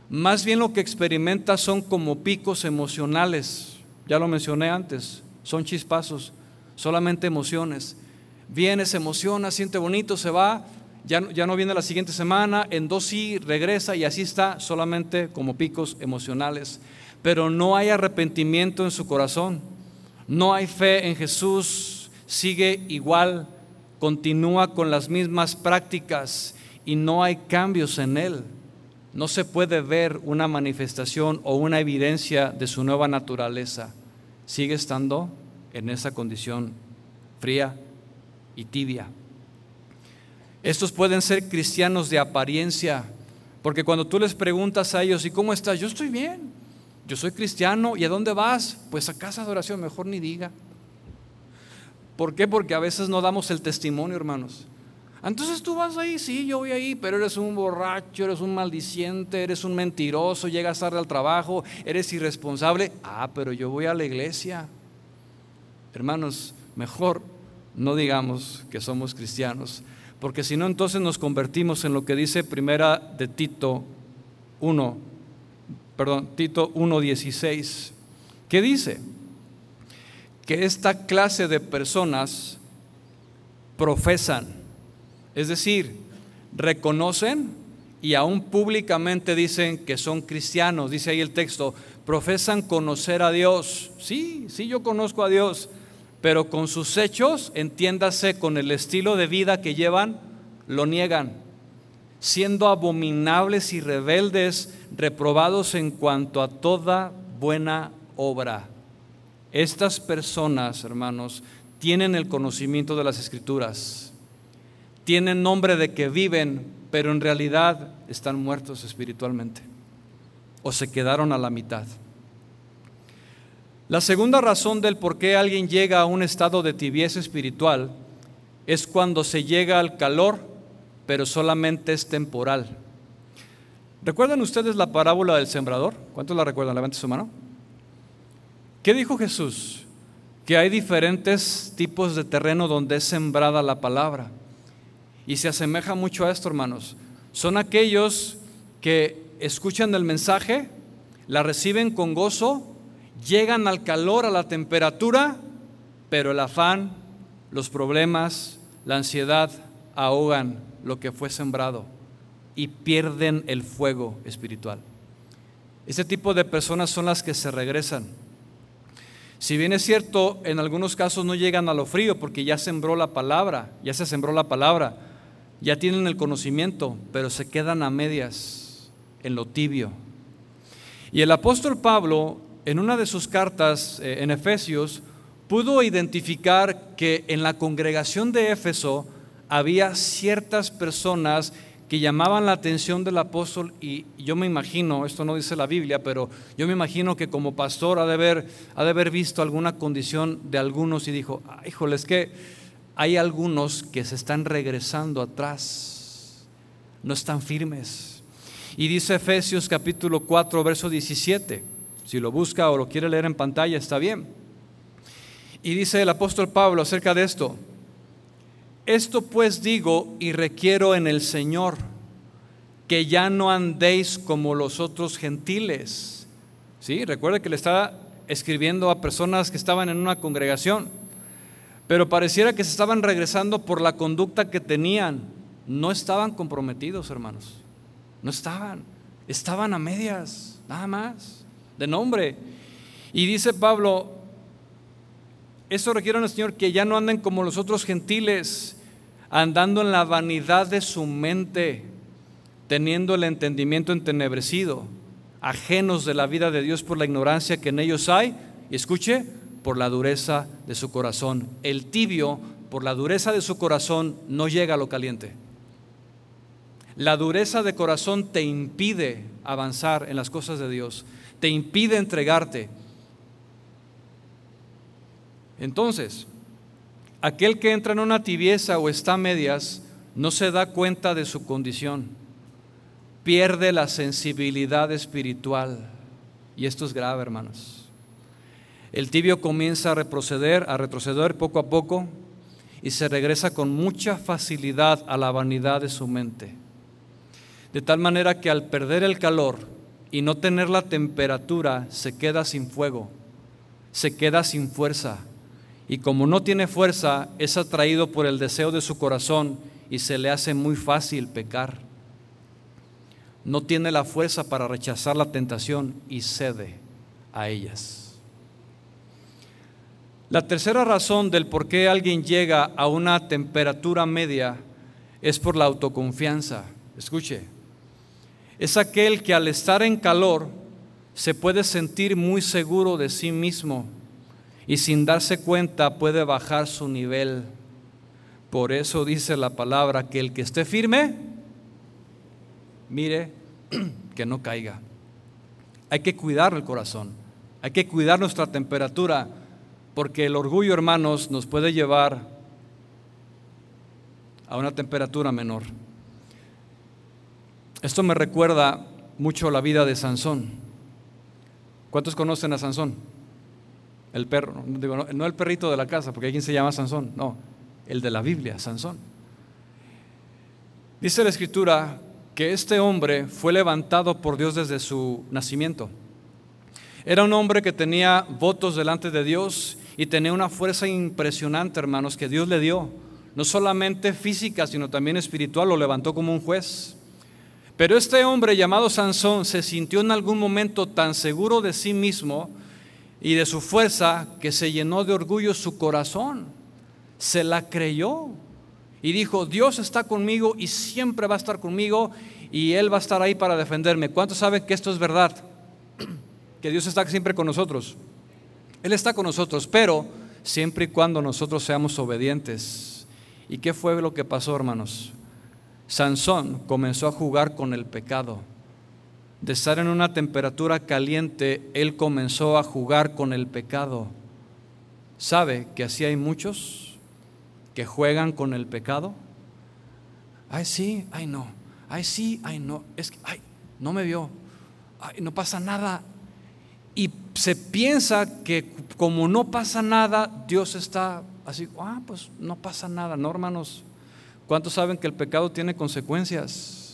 Más bien lo que experimenta son como picos emocionales. Ya lo mencioné antes, son chispazos, solamente emociones. Viene, se emociona, siente bonito, se va, ya, ya no viene la siguiente semana, en dos sí regresa y así está, solamente como picos emocionales. Pero no hay arrepentimiento en su corazón, no hay fe en Jesús, sigue igual, continúa con las mismas prácticas y no hay cambios en él. No se puede ver una manifestación o una evidencia de su nueva naturaleza. Sigue estando en esa condición fría y tibia. Estos pueden ser cristianos de apariencia, porque cuando tú les preguntas a ellos, ¿y cómo estás? Yo estoy bien, yo soy cristiano, ¿y a dónde vas? Pues a casa de oración, mejor ni diga. ¿Por qué? Porque a veces no damos el testimonio, hermanos. Entonces tú vas ahí, sí, yo voy ahí, pero eres un borracho, eres un maldiciente, eres un mentiroso, llegas tarde al trabajo, eres irresponsable. Ah, pero yo voy a la iglesia. Hermanos, mejor no digamos que somos cristianos, porque si no entonces nos convertimos en lo que dice primera de Tito 1, perdón, Tito 1:16. ¿Qué dice? Que esta clase de personas profesan, es decir, reconocen y aún públicamente dicen que son cristianos, dice ahí el texto, profesan conocer a Dios. Sí, sí, yo conozco a Dios pero con sus hechos, entiéndase con el estilo de vida que llevan, lo niegan, siendo abominables y rebeldes, reprobados en cuanto a toda buena obra. Estas personas, hermanos, tienen el conocimiento de las escrituras, tienen nombre de que viven, pero en realidad están muertos espiritualmente o se quedaron a la mitad. La segunda razón del por qué alguien llega a un estado de tibieza espiritual es cuando se llega al calor, pero solamente es temporal. ¿Recuerdan ustedes la parábola del sembrador? ¿Cuántos la recuerdan? Levante su mano. ¿Qué dijo Jesús? Que hay diferentes tipos de terreno donde es sembrada la palabra. Y se asemeja mucho a esto, hermanos. Son aquellos que escuchan el mensaje, la reciben con gozo, llegan al calor, a la temperatura, pero el afán, los problemas, la ansiedad ahogan lo que fue sembrado y pierden el fuego espiritual. Ese tipo de personas son las que se regresan. Si bien es cierto, en algunos casos no llegan a lo frío porque ya sembró la palabra, ya se sembró la palabra, ya tienen el conocimiento, pero se quedan a medias en lo tibio. Y el apóstol Pablo en una de sus cartas eh, en Efesios, pudo identificar que en la congregación de Éfeso había ciertas personas que llamaban la atención del apóstol y yo me imagino, esto no dice la Biblia, pero yo me imagino que como pastor ha de haber, ha de haber visto alguna condición de algunos y dijo, híjole, es que hay algunos que se están regresando atrás, no están firmes. Y dice Efesios capítulo 4, verso 17. Si lo busca o lo quiere leer en pantalla, está bien. Y dice el apóstol Pablo acerca de esto, esto pues digo y requiero en el Señor, que ya no andéis como los otros gentiles. ¿Sí? Recuerde que le está escribiendo a personas que estaban en una congregación, pero pareciera que se estaban regresando por la conducta que tenían. No estaban comprometidos, hermanos. No estaban. Estaban a medias, nada más de nombre. Y dice Pablo, eso requiere al Señor que ya no anden como los otros gentiles, andando en la vanidad de su mente, teniendo el entendimiento entenebrecido, ajenos de la vida de Dios por la ignorancia que en ellos hay, y escuche, por la dureza de su corazón. El tibio, por la dureza de su corazón, no llega a lo caliente. La dureza de corazón te impide avanzar en las cosas de Dios te impide entregarte. Entonces, aquel que entra en una tibieza o está a medias no se da cuenta de su condición, pierde la sensibilidad espiritual. Y esto es grave, hermanos. El tibio comienza a retroceder, a retroceder poco a poco y se regresa con mucha facilidad a la vanidad de su mente. De tal manera que al perder el calor, y no tener la temperatura, se queda sin fuego, se queda sin fuerza y como no tiene fuerza, es atraído por el deseo de su corazón y se le hace muy fácil pecar. No tiene la fuerza para rechazar la tentación y cede a ellas. La tercera razón del por qué alguien llega a una temperatura media es por la autoconfianza. Escuche, es aquel que al estar en calor se puede sentir muy seguro de sí mismo y sin darse cuenta puede bajar su nivel. Por eso dice la palabra que el que esté firme, mire (clears throat) que no caiga. Hay que cuidar el corazón, hay que cuidar nuestra temperatura, porque el orgullo, hermanos, nos puede llevar a una temperatura menor. Esto me recuerda mucho la vida de Sansón. ¿Cuántos conocen a Sansón? El perro, no, no el perrito de la casa, porque hay quien se llama Sansón, no, el de la Biblia, Sansón. Dice la escritura que este hombre fue levantado por Dios desde su nacimiento. Era un hombre que tenía votos delante de Dios y tenía una fuerza impresionante, hermanos, que Dios le dio. No solamente física, sino también espiritual, lo levantó como un juez. Pero este hombre llamado Sansón se sintió en algún momento tan seguro de sí mismo y de su fuerza que se llenó de orgullo su corazón. Se la creyó y dijo, Dios está conmigo y siempre va a estar conmigo y Él va a estar ahí para defenderme. ¿Cuántos saben que esto es verdad? (clears throat) Que Dios está siempre con nosotros. Él está con nosotros, pero siempre y cuando nosotros seamos obedientes. ¿Y qué fue lo que pasó, hermanos? Sansón comenzó a jugar con el pecado. De estar en una temperatura caliente, él comenzó a jugar con el pecado. ¿Sabe que así hay muchos? que juegan con el pecado. Ay, sí, ay, no. Ay, sí, ay, no. Es que, ay, no me vio. Ay, no pasa nada. Y se piensa que como no pasa nada, Dios está así, ah, pues no pasa nada, ¿no, hermanos? ¿Cuántos saben que el pecado tiene consecuencias?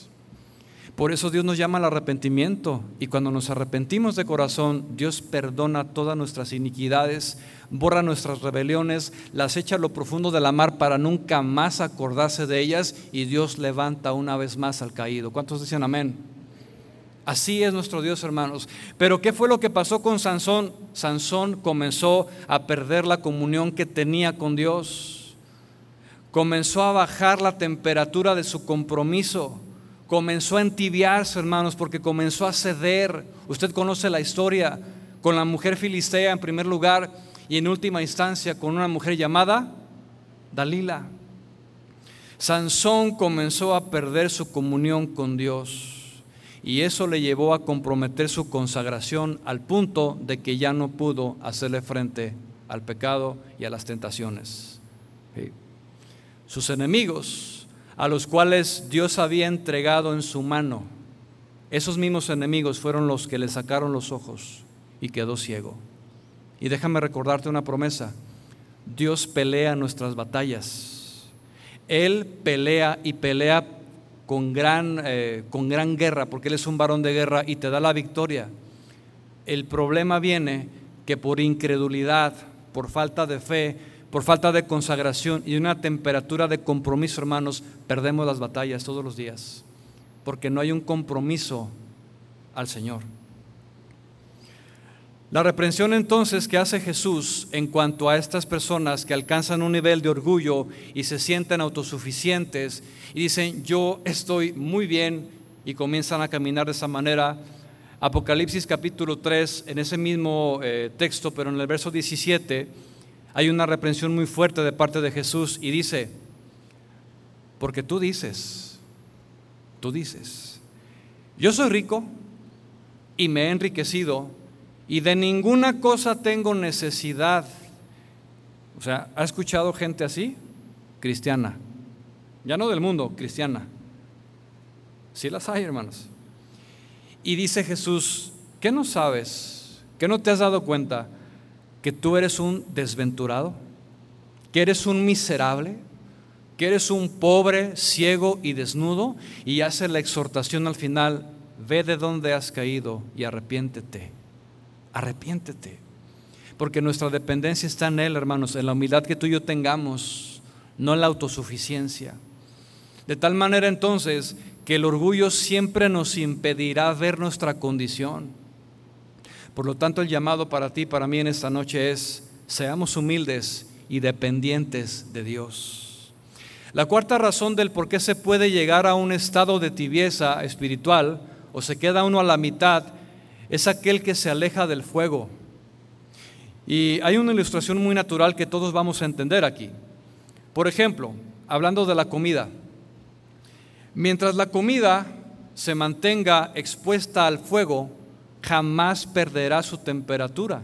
Por eso Dios nos llama al arrepentimiento y cuando nos arrepentimos de corazón, Dios perdona todas nuestras iniquidades, borra nuestras rebeliones, las echa a lo profundo de la mar para nunca más acordarse de ellas y Dios levanta una vez más al caído. ¿Cuántos dicen amén? Así es nuestro Dios, hermanos. Pero ¿qué fue lo que pasó con Sansón? Sansón comenzó a perder la comunión que tenía con Dios. Comenzó a bajar la temperatura de su compromiso comenzó a entibiarse, hermanos, porque comenzó a ceder. Usted conoce la historia con la mujer filistea en primer lugar y en última instancia con una mujer llamada Dalila. Sansón comenzó a perder su comunión con Dios y eso le llevó a comprometer su consagración al punto de que ya no pudo hacerle frente al pecado y a las tentaciones. Sus enemigos a los cuales Dios había entregado en su mano. Esos mismos enemigos fueron los que le sacaron los ojos y quedó ciego. Y déjame recordarte una promesa. Dios pelea nuestras batallas. Él pelea y pelea con gran, eh, con gran guerra, porque Él es un varón de guerra y te da la victoria. El problema viene que por incredulidad, por falta de fe, por falta de consagración y una temperatura de compromiso, hermanos, perdemos las batallas todos los días, porque no hay un compromiso al Señor. La reprensión entonces que hace Jesús en cuanto a estas personas que alcanzan un nivel de orgullo y se sienten autosuficientes y dicen, yo estoy muy bien y comienzan a caminar de esa manera, Apocalipsis capítulo 3, en ese mismo eh, texto, pero en el verso 17, hay una reprensión muy fuerte de parte de Jesús y dice, porque tú dices, tú dices, yo soy rico y me he enriquecido y de ninguna cosa tengo necesidad. O sea, ¿ha escuchado gente así? Cristiana. Ya no del mundo, cristiana. Sí las hay, hermanos. Y dice Jesús, ¿qué no sabes? ¿Qué no te has dado cuenta? Que tú eres un desventurado, que eres un miserable, que eres un pobre, ciego y desnudo, y hace la exhortación al final, ve de dónde has caído y arrepiéntete, arrepiéntete. Porque nuestra dependencia está en Él, hermanos, en la humildad que tú y yo tengamos, no en la autosuficiencia. De tal manera entonces que el orgullo siempre nos impedirá ver nuestra condición. Por lo tanto, el llamado para ti, para mí en esta noche es, seamos humildes y dependientes de Dios. La cuarta razón del por qué se puede llegar a un estado de tibieza espiritual o se queda uno a la mitad es aquel que se aleja del fuego. Y hay una ilustración muy natural que todos vamos a entender aquí. Por ejemplo, hablando de la comida. Mientras la comida se mantenga expuesta al fuego, jamás perderá su temperatura,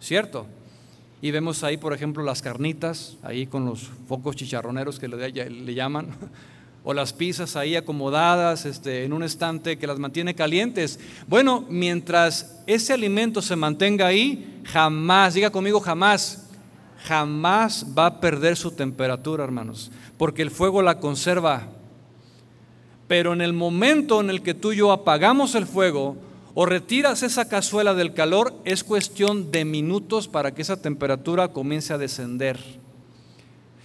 ¿cierto? Y vemos ahí, por ejemplo, las carnitas, ahí con los focos chicharroneros que le, llaman, (laughs) o las pizzas ahí acomodadas este, en un estante que las mantiene calientes. Bueno, mientras ese alimento se mantenga ahí, jamás, diga conmigo jamás, jamás va a perder su temperatura, hermanos, porque el fuego la conserva. Pero en el momento en el que tú y yo apagamos el fuego, o retiras esa cazuela del calor, es cuestión de minutos para que esa temperatura comience a descender.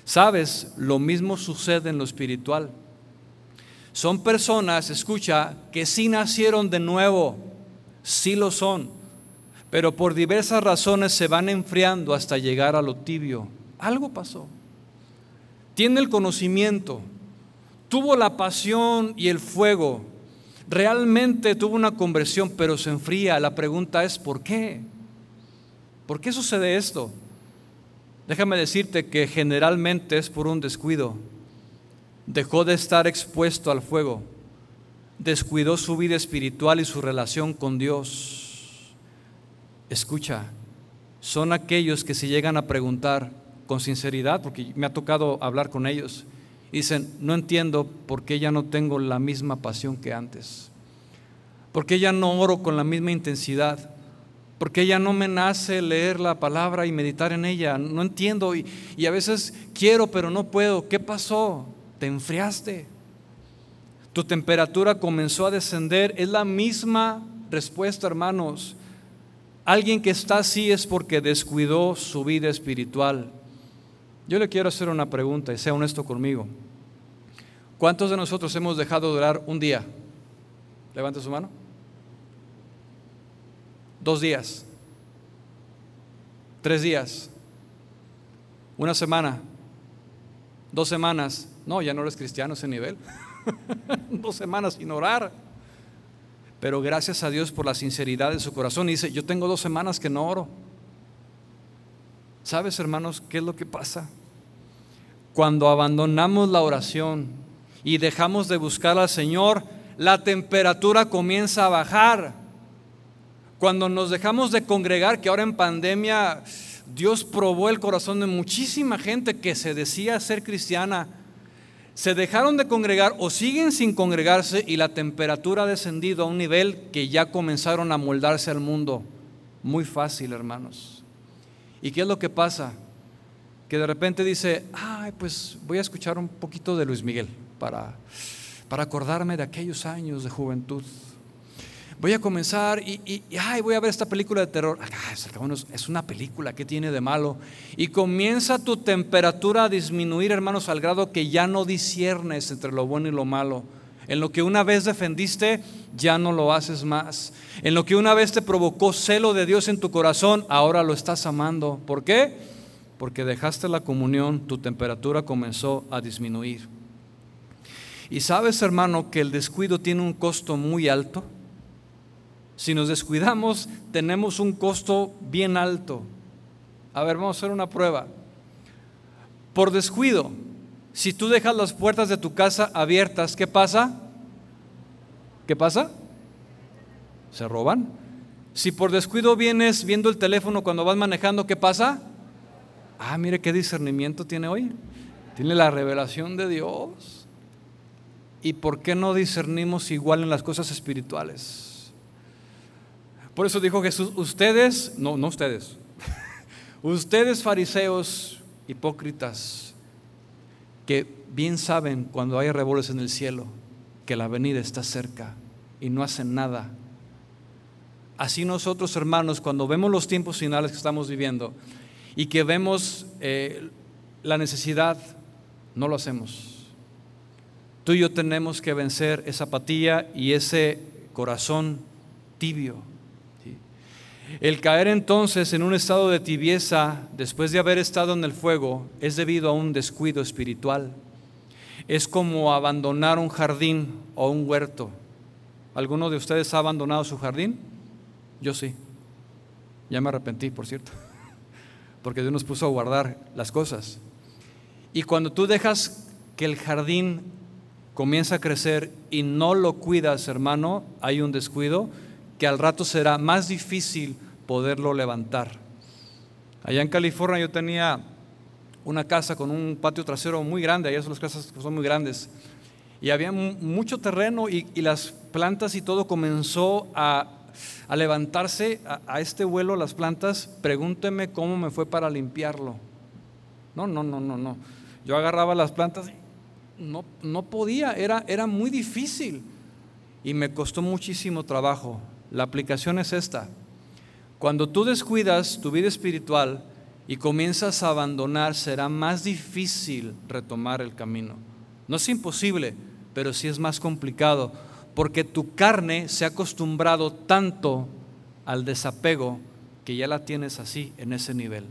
Sabes, lo mismo sucede en lo espiritual. Son personas, escucha, que sí nacieron de nuevo, sí lo son, pero por diversas razones se van enfriando hasta llegar a lo tibio. Algo pasó. Tiene el conocimiento, tuvo la pasión y el fuego, realmente tuvo una conversión, pero se enfría. La pregunta es, ¿por qué? ¿Por qué sucede esto? Déjame decirte que generalmente es por un descuido. Dejó de estar expuesto al fuego. Descuidó su vida espiritual y su relación con Dios. Escucha, son aquellos que se llegan a preguntar con sinceridad, porque me ha tocado hablar con ellos, Dicen, no entiendo por qué ya no tengo la misma pasión que antes. ¿Por qué ya no oro con la misma intensidad? ¿Por qué ya no me nace leer la palabra y meditar en ella? No entiendo y, y a veces quiero pero no puedo. ¿Qué pasó? Te enfriaste. Tu temperatura comenzó a descender. Es la misma respuesta, hermanos. Alguien que está así es porque descuidó su vida espiritual. Yo le quiero hacer una pregunta y sea honesto conmigo. ¿Cuántos de nosotros hemos dejado de orar un día? Levante su mano. Dos días. Tres días. Una semana. Dos semanas. No, ya no eres cristiano ese nivel. (laughs) dos semanas sin orar. Pero gracias a Dios por la sinceridad de su corazón. Y dice, yo tengo dos semanas que no oro. ¿Sabes, hermanos, qué es lo que pasa? Cuando abandonamos la oración y dejamos de buscar al Señor, la temperatura comienza a bajar. Cuando nos dejamos de congregar, que ahora en pandemia Dios probó el corazón de muchísima gente que se decía ser cristiana, se dejaron de congregar o siguen sin congregarse y la temperatura ha descendido a un nivel que ya comenzaron a moldarse al mundo. Muy fácil, hermanos. ¿Y qué es lo que pasa? Que de repente dice, ay, pues voy a escuchar un poquito de Luis Miguel para, para acordarme de aquellos años de juventud. Voy a comenzar y, ay, voy a ver esta película de terror. es una película, ¿qué tiene de malo? Y comienza tu temperatura a disminuir, hermanos, al grado que ya no disiernes entre lo bueno y lo malo. En lo que una vez defendiste, ya no lo haces más. En lo que una vez te provocó celo de Dios en tu corazón, ahora lo estás amando. ¿Por qué? Porque dejaste la comunión, tu temperatura comenzó a disminuir. Y sabes, hermano, que el descuido tiene un costo muy alto. Si nos descuidamos, tenemos un costo bien alto. A ver, vamos a hacer una prueba. Por descuido, si tú dejas las puertas de tu casa abiertas, ¿qué pasa? ¿Qué pasa? Se roban. Si por descuido vienes viendo el teléfono cuando vas manejando, ¿qué pasa? Ah, mire qué discernimiento tiene hoy. Tiene la revelación de Dios. ¿Y por qué no discernimos igual en las cosas espirituales? Por eso dijo Jesús, ustedes, no, no ustedes, (laughs) ustedes fariseos hipócritas, que bien saben cuando hay revuelos en el cielo que la venida está cerca y no hacen nada. Así nosotros, hermanos, cuando vemos los tiempos finales que estamos viviendo y que vemos eh, la necesidad, no lo hacemos. Tú y yo tenemos que vencer esa apatía y ese corazón tibio. El caer entonces en un estado de tibieza después de haber estado en el fuego es debido a un descuido espiritual. Es como abandonar un jardín o un huerto. ¿Alguno de ustedes ha abandonado su jardín? Yo sí. Ya me arrepentí, por cierto, (laughs) porque Dios nos puso a guardar las cosas. Y cuando tú dejas que el jardín comienza a crecer y no lo cuidas, hermano, hay un descuido que al rato será más difícil poderlo levantar. Allá en California yo tenía una casa con un patio trasero muy grande, allá son las casas que son muy grandes, y había mucho terreno y, las plantas y todo comenzó a, levantarse a, este vuelo las plantas, pregúnteme cómo me fue para limpiarlo. No, no, no, no, no. Yo agarraba las plantas no, no podía, era, era muy difícil y me costó muchísimo trabajo. La aplicación es esta. Cuando tú descuidas tu vida espiritual y comienzas a abandonar, será más difícil retomar el camino. No es imposible, pero sí es más complicado, porque tu carne se ha acostumbrado tanto al desapego que ya la tienes así, en ese nivel.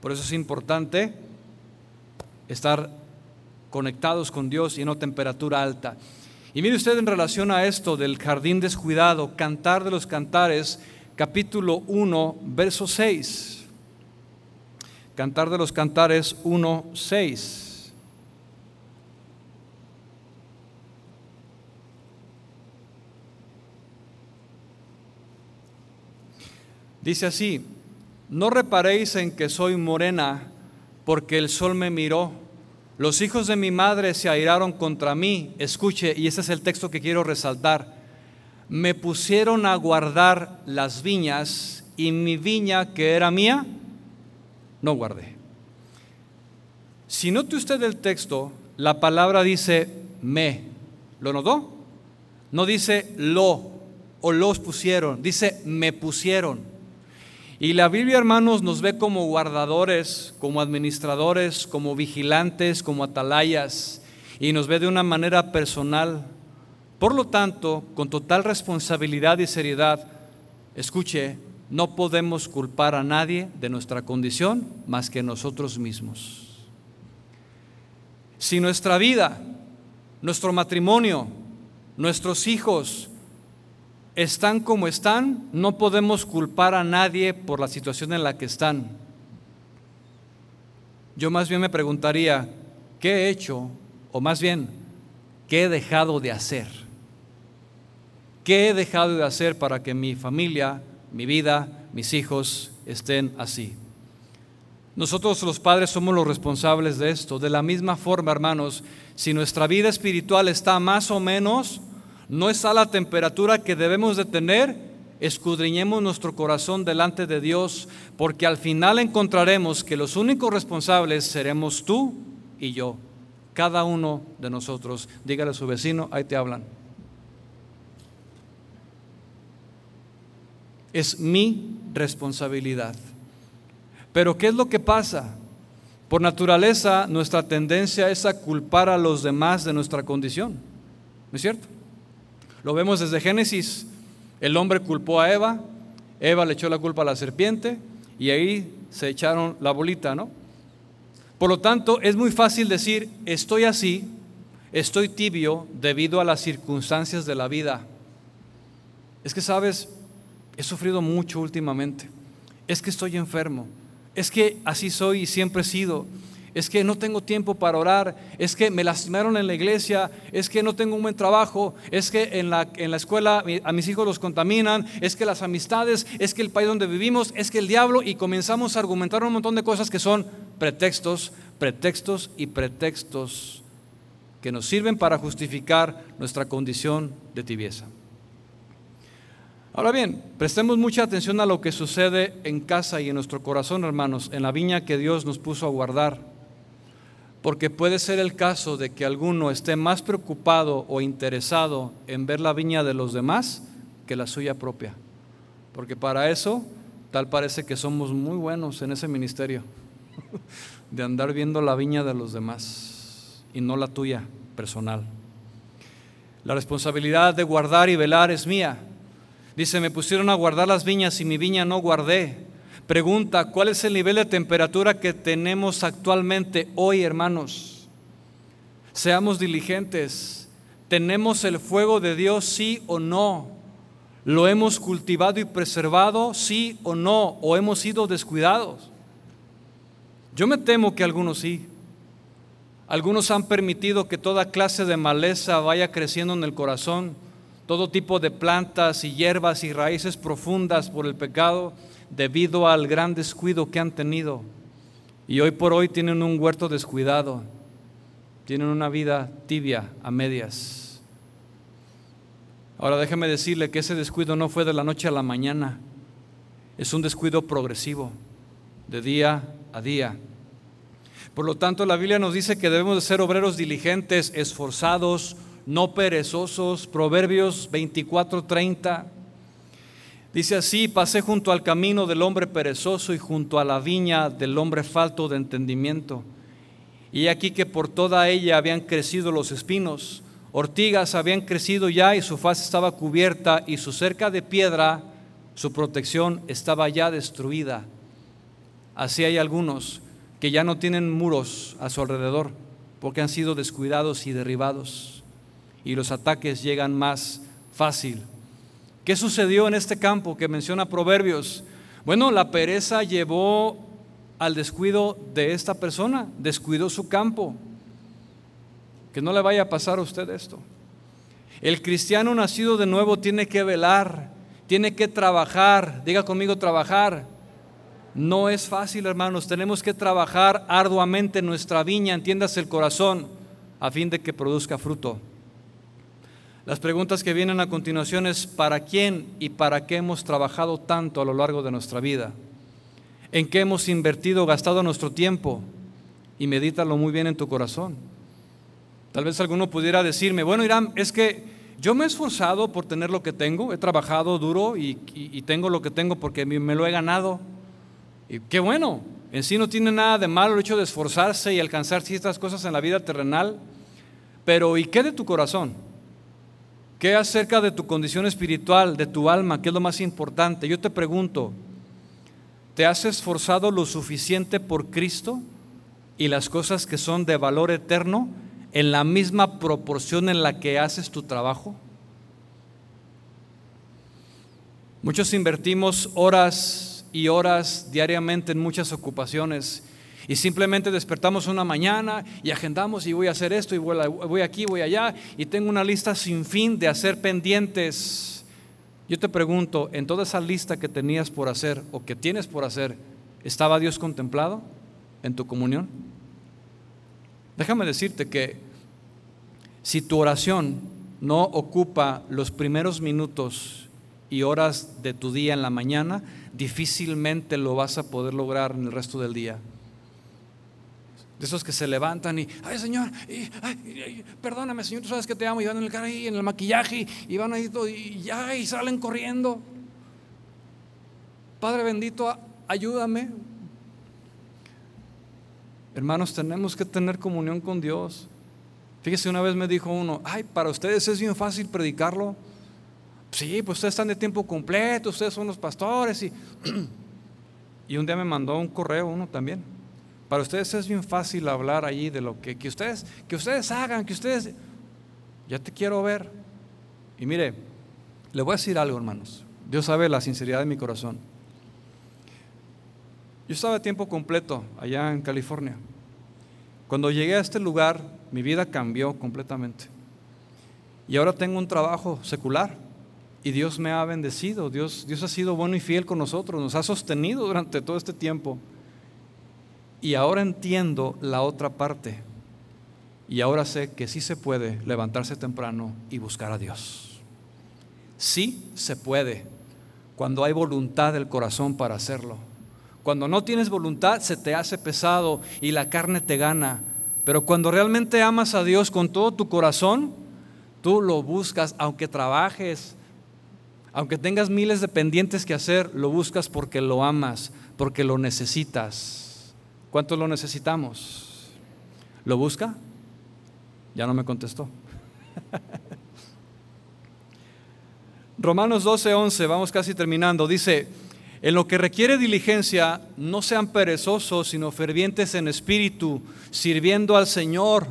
Por eso es importante estar conectados con Dios y en una temperatura alta. Y mire usted en relación a esto del jardín descuidado, cantar de los cantares, capítulo 1, verso 6. Cantar de los Cantares 1, 6. Dice así, no reparéis en que soy morena, porque el sol me miró. Los hijos de mi madre se airaron contra mí. Escuche, y ese es el texto que quiero resaltar me pusieron a guardar las viñas y mi viña que era mía, no guardé. Si note usted el texto, la palabra dice me. ¿Lo notó? No dice lo o los pusieron, dice me pusieron. Y la Biblia, hermanos, nos ve como guardadores, como administradores, como vigilantes, como atalayas, y nos ve de una manera personal. Por lo tanto, con total responsabilidad y seriedad, escuche, no podemos culpar a nadie de nuestra condición más que nosotros mismos. Si nuestra vida, nuestro matrimonio, nuestros hijos están como están, no podemos culpar a nadie por la situación en la que están. Yo más bien me preguntaría, ¿qué he hecho? O más bien, ¿qué he dejado de hacer? ¿Qué he dejado de hacer para que mi familia, mi vida, mis hijos estén así? Nosotros los padres somos los responsables de esto. De la misma forma, hermanos, si nuestra vida espiritual está más o menos, no está la temperatura que debemos de tener, escudriñemos nuestro corazón delante de Dios, porque al final encontraremos que los únicos responsables seremos tú y yo, cada uno de nosotros. Dígale a su vecino, ahí te hablan. es mi responsabilidad. Pero ¿qué es lo que pasa? Por naturaleza, nuestra tendencia es a culpar a los demás de nuestra condición. ¿No es cierto? Lo vemos desde Génesis. El hombre culpó a Eva, Eva le echó la culpa a la serpiente y ahí se echaron la bolita, ¿no? Por lo tanto, es muy fácil decir, estoy así, estoy tibio debido a las circunstancias de la vida. Es que, sabes, he sufrido mucho últimamente. Es que estoy enfermo. Es que así soy y siempre he sido. Es que no tengo tiempo para orar. Es que me lastimaron en la iglesia. Es que no tengo un buen trabajo. Es que en la, en la escuela a mis hijos los contaminan. Es que las amistades. Es que el país donde vivimos. Es que el diablo. Y comenzamos a argumentar un montón de cosas que son pretextos, pretextos y pretextos que nos sirven para justificar nuestra condición de tibieza. Ahora bien, prestemos mucha atención a lo que sucede en casa y en nuestro corazón, hermanos, en la viña que Dios nos puso a guardar. Porque puede ser el caso de que alguno esté más preocupado o interesado en ver la viña de los demás que la suya propia. porque para eso tal parece que somos muy buenos en ese ministerio, (laughs) de andar viendo la viña de los demás y no la tuya personal. La responsabilidad de guardar y velar es mía. Dice, me pusieron a guardar las viñas y mi viña no guardé. Pregunta, ¿cuál es el nivel de temperatura que tenemos actualmente hoy, hermanos? Seamos diligentes. ¿Tenemos el fuego de Dios, sí o no? ¿Lo hemos cultivado y preservado, sí o no? ¿O hemos sido descuidados? Yo me temo que algunos sí. Algunos han permitido que toda clase de maleza vaya creciendo en el corazón, todo tipo de plantas y hierbas y raíces profundas por el pecado debido al gran descuido que han tenido. Y hoy por hoy tienen un huerto descuidado, tienen una vida tibia a medias. Ahora déjeme decirle que ese descuido no fue de la noche a la mañana, es un descuido progresivo, de día a día. Por lo tanto, la Biblia nos dice que debemos de ser obreros diligentes, esforzados, no perezosos. Proverbios 24:30 dice así, pasé junto al camino del hombre perezoso y junto a la viña del hombre falto de entendimiento. Y aquí que por toda ella habían crecido los espinos, ortigas habían crecido ya y su faz estaba cubierta y su cerca de piedra, su protección estaba ya destruida. Así hay algunos que ya no tienen muros a su alrededor porque han sido descuidados y derribados y los ataques llegan más fácil. ¿Qué sucedió en este campo que menciona Proverbios? Bueno, la pereza llevó al descuido de esta persona, descuidó su campo. Que no le vaya a pasar a usted esto. El cristiano nacido de nuevo tiene que velar, tiene que trabajar, diga conmigo trabajar, no es fácil, hermanos. Tenemos que trabajar arduamente en nuestra viña, entiendas el corazón, a fin de que produzca fruto. Las preguntas que vienen a continuación es ¿para quién y para qué hemos trabajado tanto a lo largo de nuestra vida? ¿En qué hemos invertido, gastado nuestro tiempo? Y medítalo muy bien en tu corazón. Tal vez alguno pudiera decirme, bueno, Irán, es que yo me he esforzado por tener lo que tengo, he trabajado duro y, tengo lo que tengo porque me lo he ganado. Y qué bueno, en sí no tiene nada de malo el hecho de esforzarse y alcanzar ciertas cosas en la vida terrenal, pero ¿y qué de tu corazón? ¿Qué acerca de tu condición espiritual, de tu alma? ¿Qué es lo más importante? Yo te pregunto, ¿te has esforzado lo suficiente por Cristo y las cosas que son de valor eterno en la misma proporción en la que haces tu trabajo? Muchos invertimos horas y horas diariamente en muchas ocupaciones. Y simplemente despertamos una mañana y agendamos y voy a hacer esto y voy aquí, voy allá y tengo una lista sin fin de hacer pendientes. Yo te pregunto, en toda esa lista que tenías por hacer o que tienes por hacer, ¿estaba Dios contemplado en tu comunión? Déjame decirte que si tu oración no ocupa los primeros minutos y horas de tu día en la mañana, difícilmente lo vas a poder lograr en el resto del día. De esos que se levantan y, ay Señor, perdóname Señor, tú sabes que te amo, y van en el carro y en el maquillaje, y van ahí y ya, y salen corriendo. Padre bendito, ayúdame. Hermanos, tenemos que tener comunión con Dios. Fíjese, una vez me dijo uno, ay, para ustedes es bien fácil predicarlo. Sí, pues ustedes están de tiempo completo, ustedes son los pastores. Y, (clears throat) y un día me mandó un correo uno también. Para ustedes es bien fácil hablar allí de lo que, que ustedes, que ustedes hagan, que ustedes... Ya te quiero ver. Y mire, le voy a decir algo, hermanos. Dios sabe la sinceridad de mi corazón. Yo estaba de tiempo completo allá en California. Cuando llegué a este lugar, mi vida cambió completamente. Y ahora tengo un trabajo secular. Y Dios me ha bendecido, Dios, Dios ha sido bueno y fiel con nosotros, nos ha sostenido durante todo este tiempo. Y ahora entiendo la otra parte. Y ahora sé que sí se puede levantarse temprano y buscar a Dios. Sí se puede, cuando hay voluntad del corazón para hacerlo. Cuando no tienes voluntad se te hace pesado y la carne te gana. Pero cuando realmente amas a Dios con todo tu corazón, tú lo buscas aunque trabajes, Aunque tengas miles de pendientes que hacer, lo buscas porque lo amas, porque lo necesitas. ¿Cuánto lo necesitamos? ¿Lo busca? Ya no me contestó. (laughs) Romanos 12, 11, vamos casi terminando, dice, en lo que requiere diligencia, no sean perezosos, sino fervientes en espíritu, sirviendo al Señor,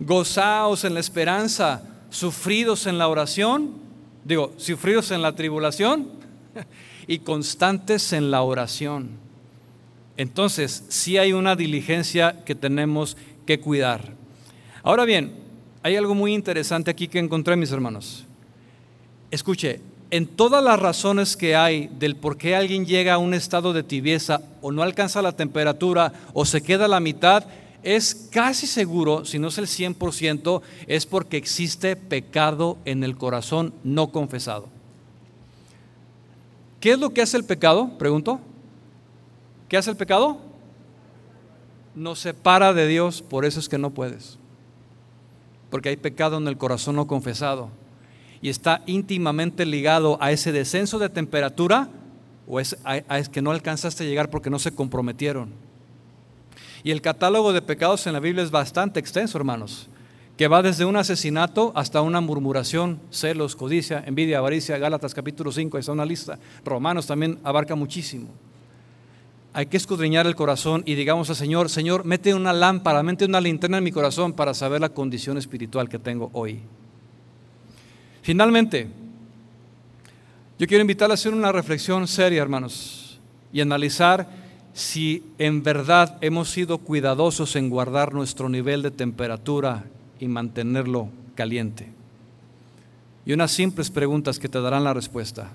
gozaos en la esperanza, sufridos en la oración, digo, sufridos en la tribulación (laughs) y constantes en la oración. Entonces, sí hay una diligencia que tenemos que cuidar. Ahora bien, hay algo muy interesante aquí que encontré, mis hermanos. Escuche, en todas las razones que hay del por qué alguien llega a un estado de tibieza o no alcanza la temperatura o se queda a la mitad, es casi seguro, si no es el 100%, es porque existe pecado en el corazón no confesado. ¿Qué es lo que hace el pecado? Pregunto. ¿Qué hace el pecado? Nos separa de Dios, por eso es que no puedes. Porque hay pecado en el corazón no confesado y está íntimamente ligado a ese descenso de temperatura o es, a, que no alcanzaste a llegar porque no se comprometieron. Y el catálogo de pecados en la Biblia es bastante extenso, hermanos, que va desde un asesinato hasta una murmuración, celos, codicia, envidia, avaricia, Gálatas capítulo 5, es una lista. Romanos también abarca muchísimo. Hay que escudriñar el corazón y digamos al Señor, Señor, mete una lámpara, mete una linterna en mi corazón para saber la condición espiritual que tengo hoy. Finalmente, yo quiero invitarle a hacer una reflexión seria, hermanos, y analizar si en verdad hemos sido cuidadosos en guardar nuestro nivel de temperatura y mantenerlo caliente. Y unas simples preguntas que te darán la respuesta.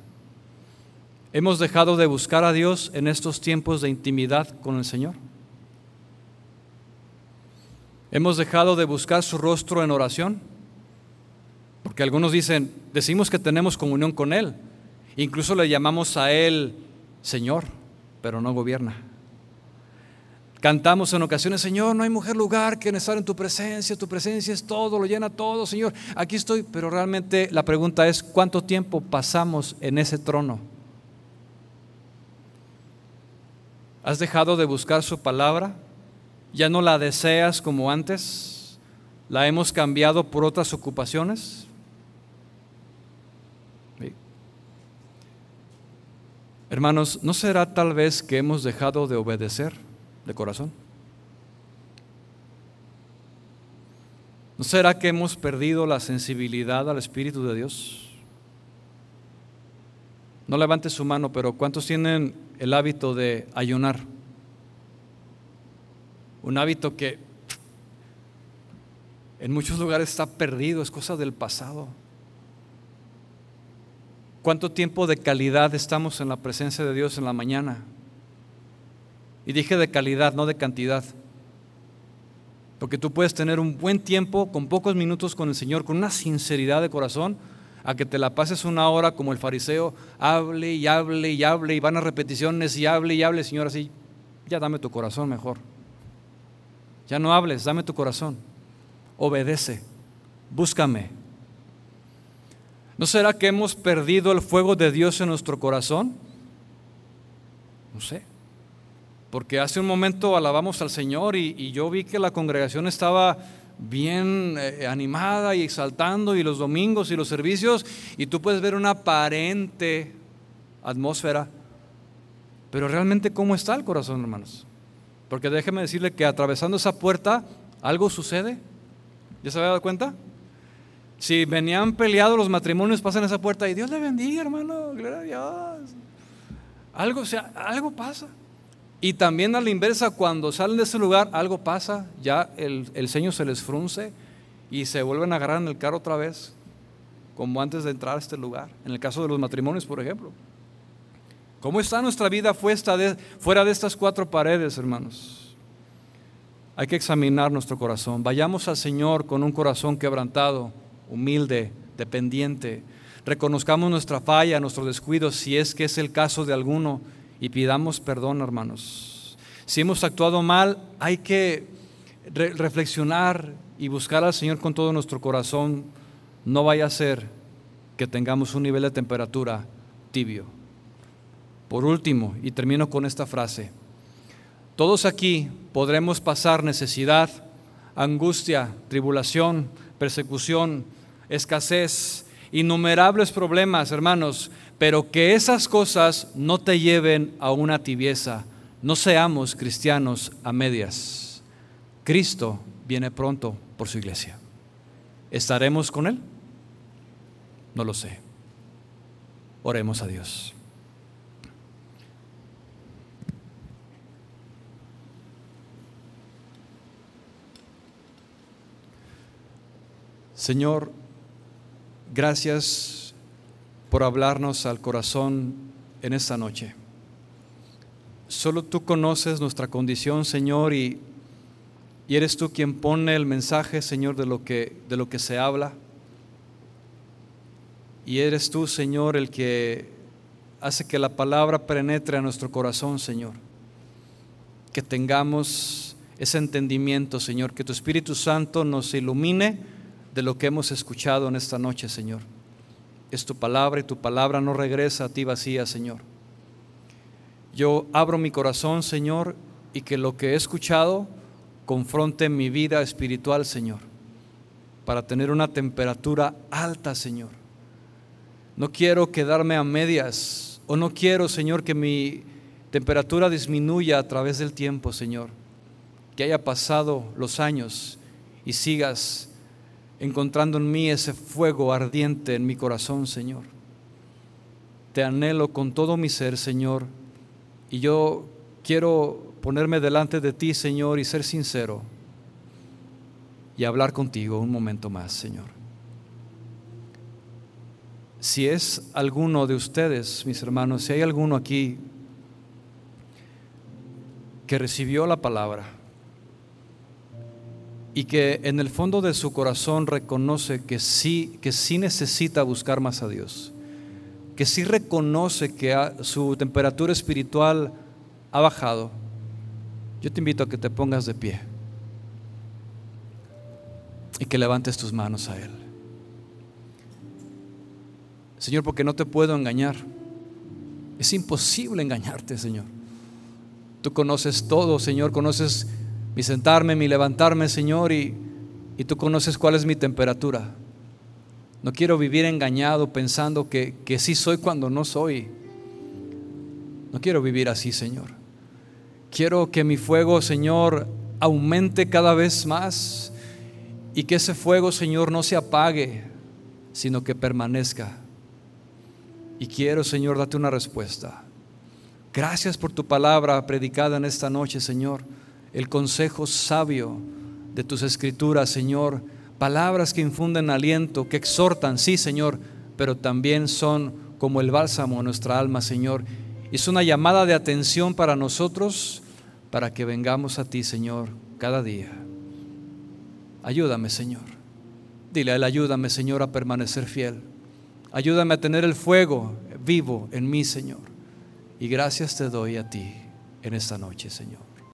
¿Hemos dejado de buscar a Dios en estos tiempos de intimidad con el Señor? ¿Hemos dejado de buscar su rostro en oración? Porque algunos dicen, decimos que tenemos comunión con Él. Incluso le llamamos a Él Señor, pero no gobierna. Cantamos en ocasiones, Señor, no hay mujer lugar que estar en tu presencia, tu presencia es todo, lo llena todo, Señor, aquí estoy. Pero realmente la pregunta es, ¿cuánto tiempo pasamos en ese trono? ¿Has dejado de buscar su palabra? ¿Ya no la deseas como antes? ¿La hemos cambiado por otras ocupaciones? Hermanos, ¿no será tal vez que hemos dejado de obedecer de corazón? ¿No será que hemos perdido la sensibilidad al Espíritu de Dios? No levante su mano, pero ¿cuántos tienen el hábito de ayunar? Un hábito que en muchos lugares está perdido, es cosa del pasado. ¿Cuánto tiempo de calidad estamos en la presencia de Dios en la mañana? Y dije de calidad, no de cantidad. Porque tú puedes tener un buen tiempo con pocos minutos con el Señor, con una sinceridad de corazón, a que te la pases una hora como el fariseo, hable y hable y hable y van a repeticiones y hable y hable, Señor, así, ya dame tu corazón mejor. Ya no hables, dame tu corazón. Obedece, búscame, ¿No será que hemos perdido el fuego de Dios en nuestro corazón? No sé. Porque hace un momento alabamos al Señor y, yo vi que la congregación estaba bien eh, animada y exaltando y los domingos y los servicios y tú puedes ver una aparente atmósfera. Pero realmente ¿cómo está el corazón, hermanos? Porque déjeme decirle que atravesando esa puerta algo sucede. ¿Ya se había dado cuenta? Si venían peleados los matrimonios, pasan esa puerta y Dios le bendiga, hermano, gloria a Dios. Algo, o sea, algo pasa. Y también a la inversa, cuando salen de ese lugar, algo pasa, ya el, el ceño se les frunce y se vuelven a agarrar en el carro otra vez, como antes de entrar a este lugar. En el caso de los matrimonios, por ejemplo. ¿Cómo está nuestra vida fuera de estas cuatro paredes, hermanos? Hay que examinar nuestro corazón. Vayamos al Señor con un corazón quebrantado humilde, dependiente. Reconozcamos nuestra falla, nuestro descuido, si es que es el caso de alguno, y pidamos perdón, hermanos. Si hemos actuado mal, hay que reflexionar y buscar al Señor con todo nuestro corazón. No vaya a ser que tengamos un nivel de temperatura tibio. Por último, y termino con esta frase, todos aquí podremos pasar necesidad, angustia, tribulación, persecución, escasez, innumerables problemas, hermanos, pero que esas cosas no te lleven a una tibieza. No seamos cristianos a medias. Cristo viene pronto por su iglesia. ¿Estaremos con Él? No lo sé. Oremos a Dios. Señor, gracias por hablarnos al corazón en esta noche. Solo tú conoces nuestra condición, Señor, y, eres tú quien pone el mensaje, Señor, de lo, que, de lo que se habla. Y eres tú, Señor, el que hace que la palabra penetre a nuestro corazón, Señor. Que tengamos ese entendimiento, Señor, que tu Espíritu Santo nos ilumine de lo que hemos escuchado en esta noche, Señor. Es tu palabra y tu palabra no regresa a ti vacía, Señor. Yo abro mi corazón, Señor, y que lo que he escuchado confronte mi vida espiritual, Señor, para tener una temperatura alta, Señor. No quiero quedarme a medias o no quiero, Señor, que mi temperatura disminuya a través del tiempo, Señor. Que haya pasado los años y sigas encontrando en mí ese fuego ardiente en mi corazón, Señor. Te anhelo con todo mi ser, Señor, y yo quiero ponerme delante de ti, Señor, y ser sincero y hablar contigo un momento más, Señor. Si es alguno de ustedes, mis hermanos, si hay alguno aquí que recibió la palabra, y que en el fondo de su corazón reconoce que sí, que sí necesita buscar más a Dios, que sí reconoce que su temperatura espiritual ha bajado, yo te invito a que te pongas de pie y que levantes tus manos a Él. Señor, porque no te puedo engañar. Es imposible engañarte, Señor. Tú conoces todo, Señor, conoces mi sentarme, mi levantarme, Señor, y, y tú conoces cuál es mi temperatura. No quiero vivir engañado pensando que, que sí soy cuando no soy. No quiero vivir así, Señor. Quiero que mi fuego, Señor, aumente cada vez más y que ese fuego, Señor, no se apague, sino que permanezca. Y quiero, Señor, darte una respuesta. Gracias por tu palabra predicada en esta noche, Señor el consejo sabio de tus escrituras, Señor. Palabras que infunden aliento, que exhortan, sí, Señor, pero también son como el bálsamo a nuestra alma, Señor. Es una llamada de atención para nosotros, para que vengamos a ti, Señor, cada día. Ayúdame, Señor. Dile a Él, ayúdame, Señor, a permanecer fiel. Ayúdame a tener el fuego vivo en mí, Señor. Y gracias te doy a ti en esta noche, Señor.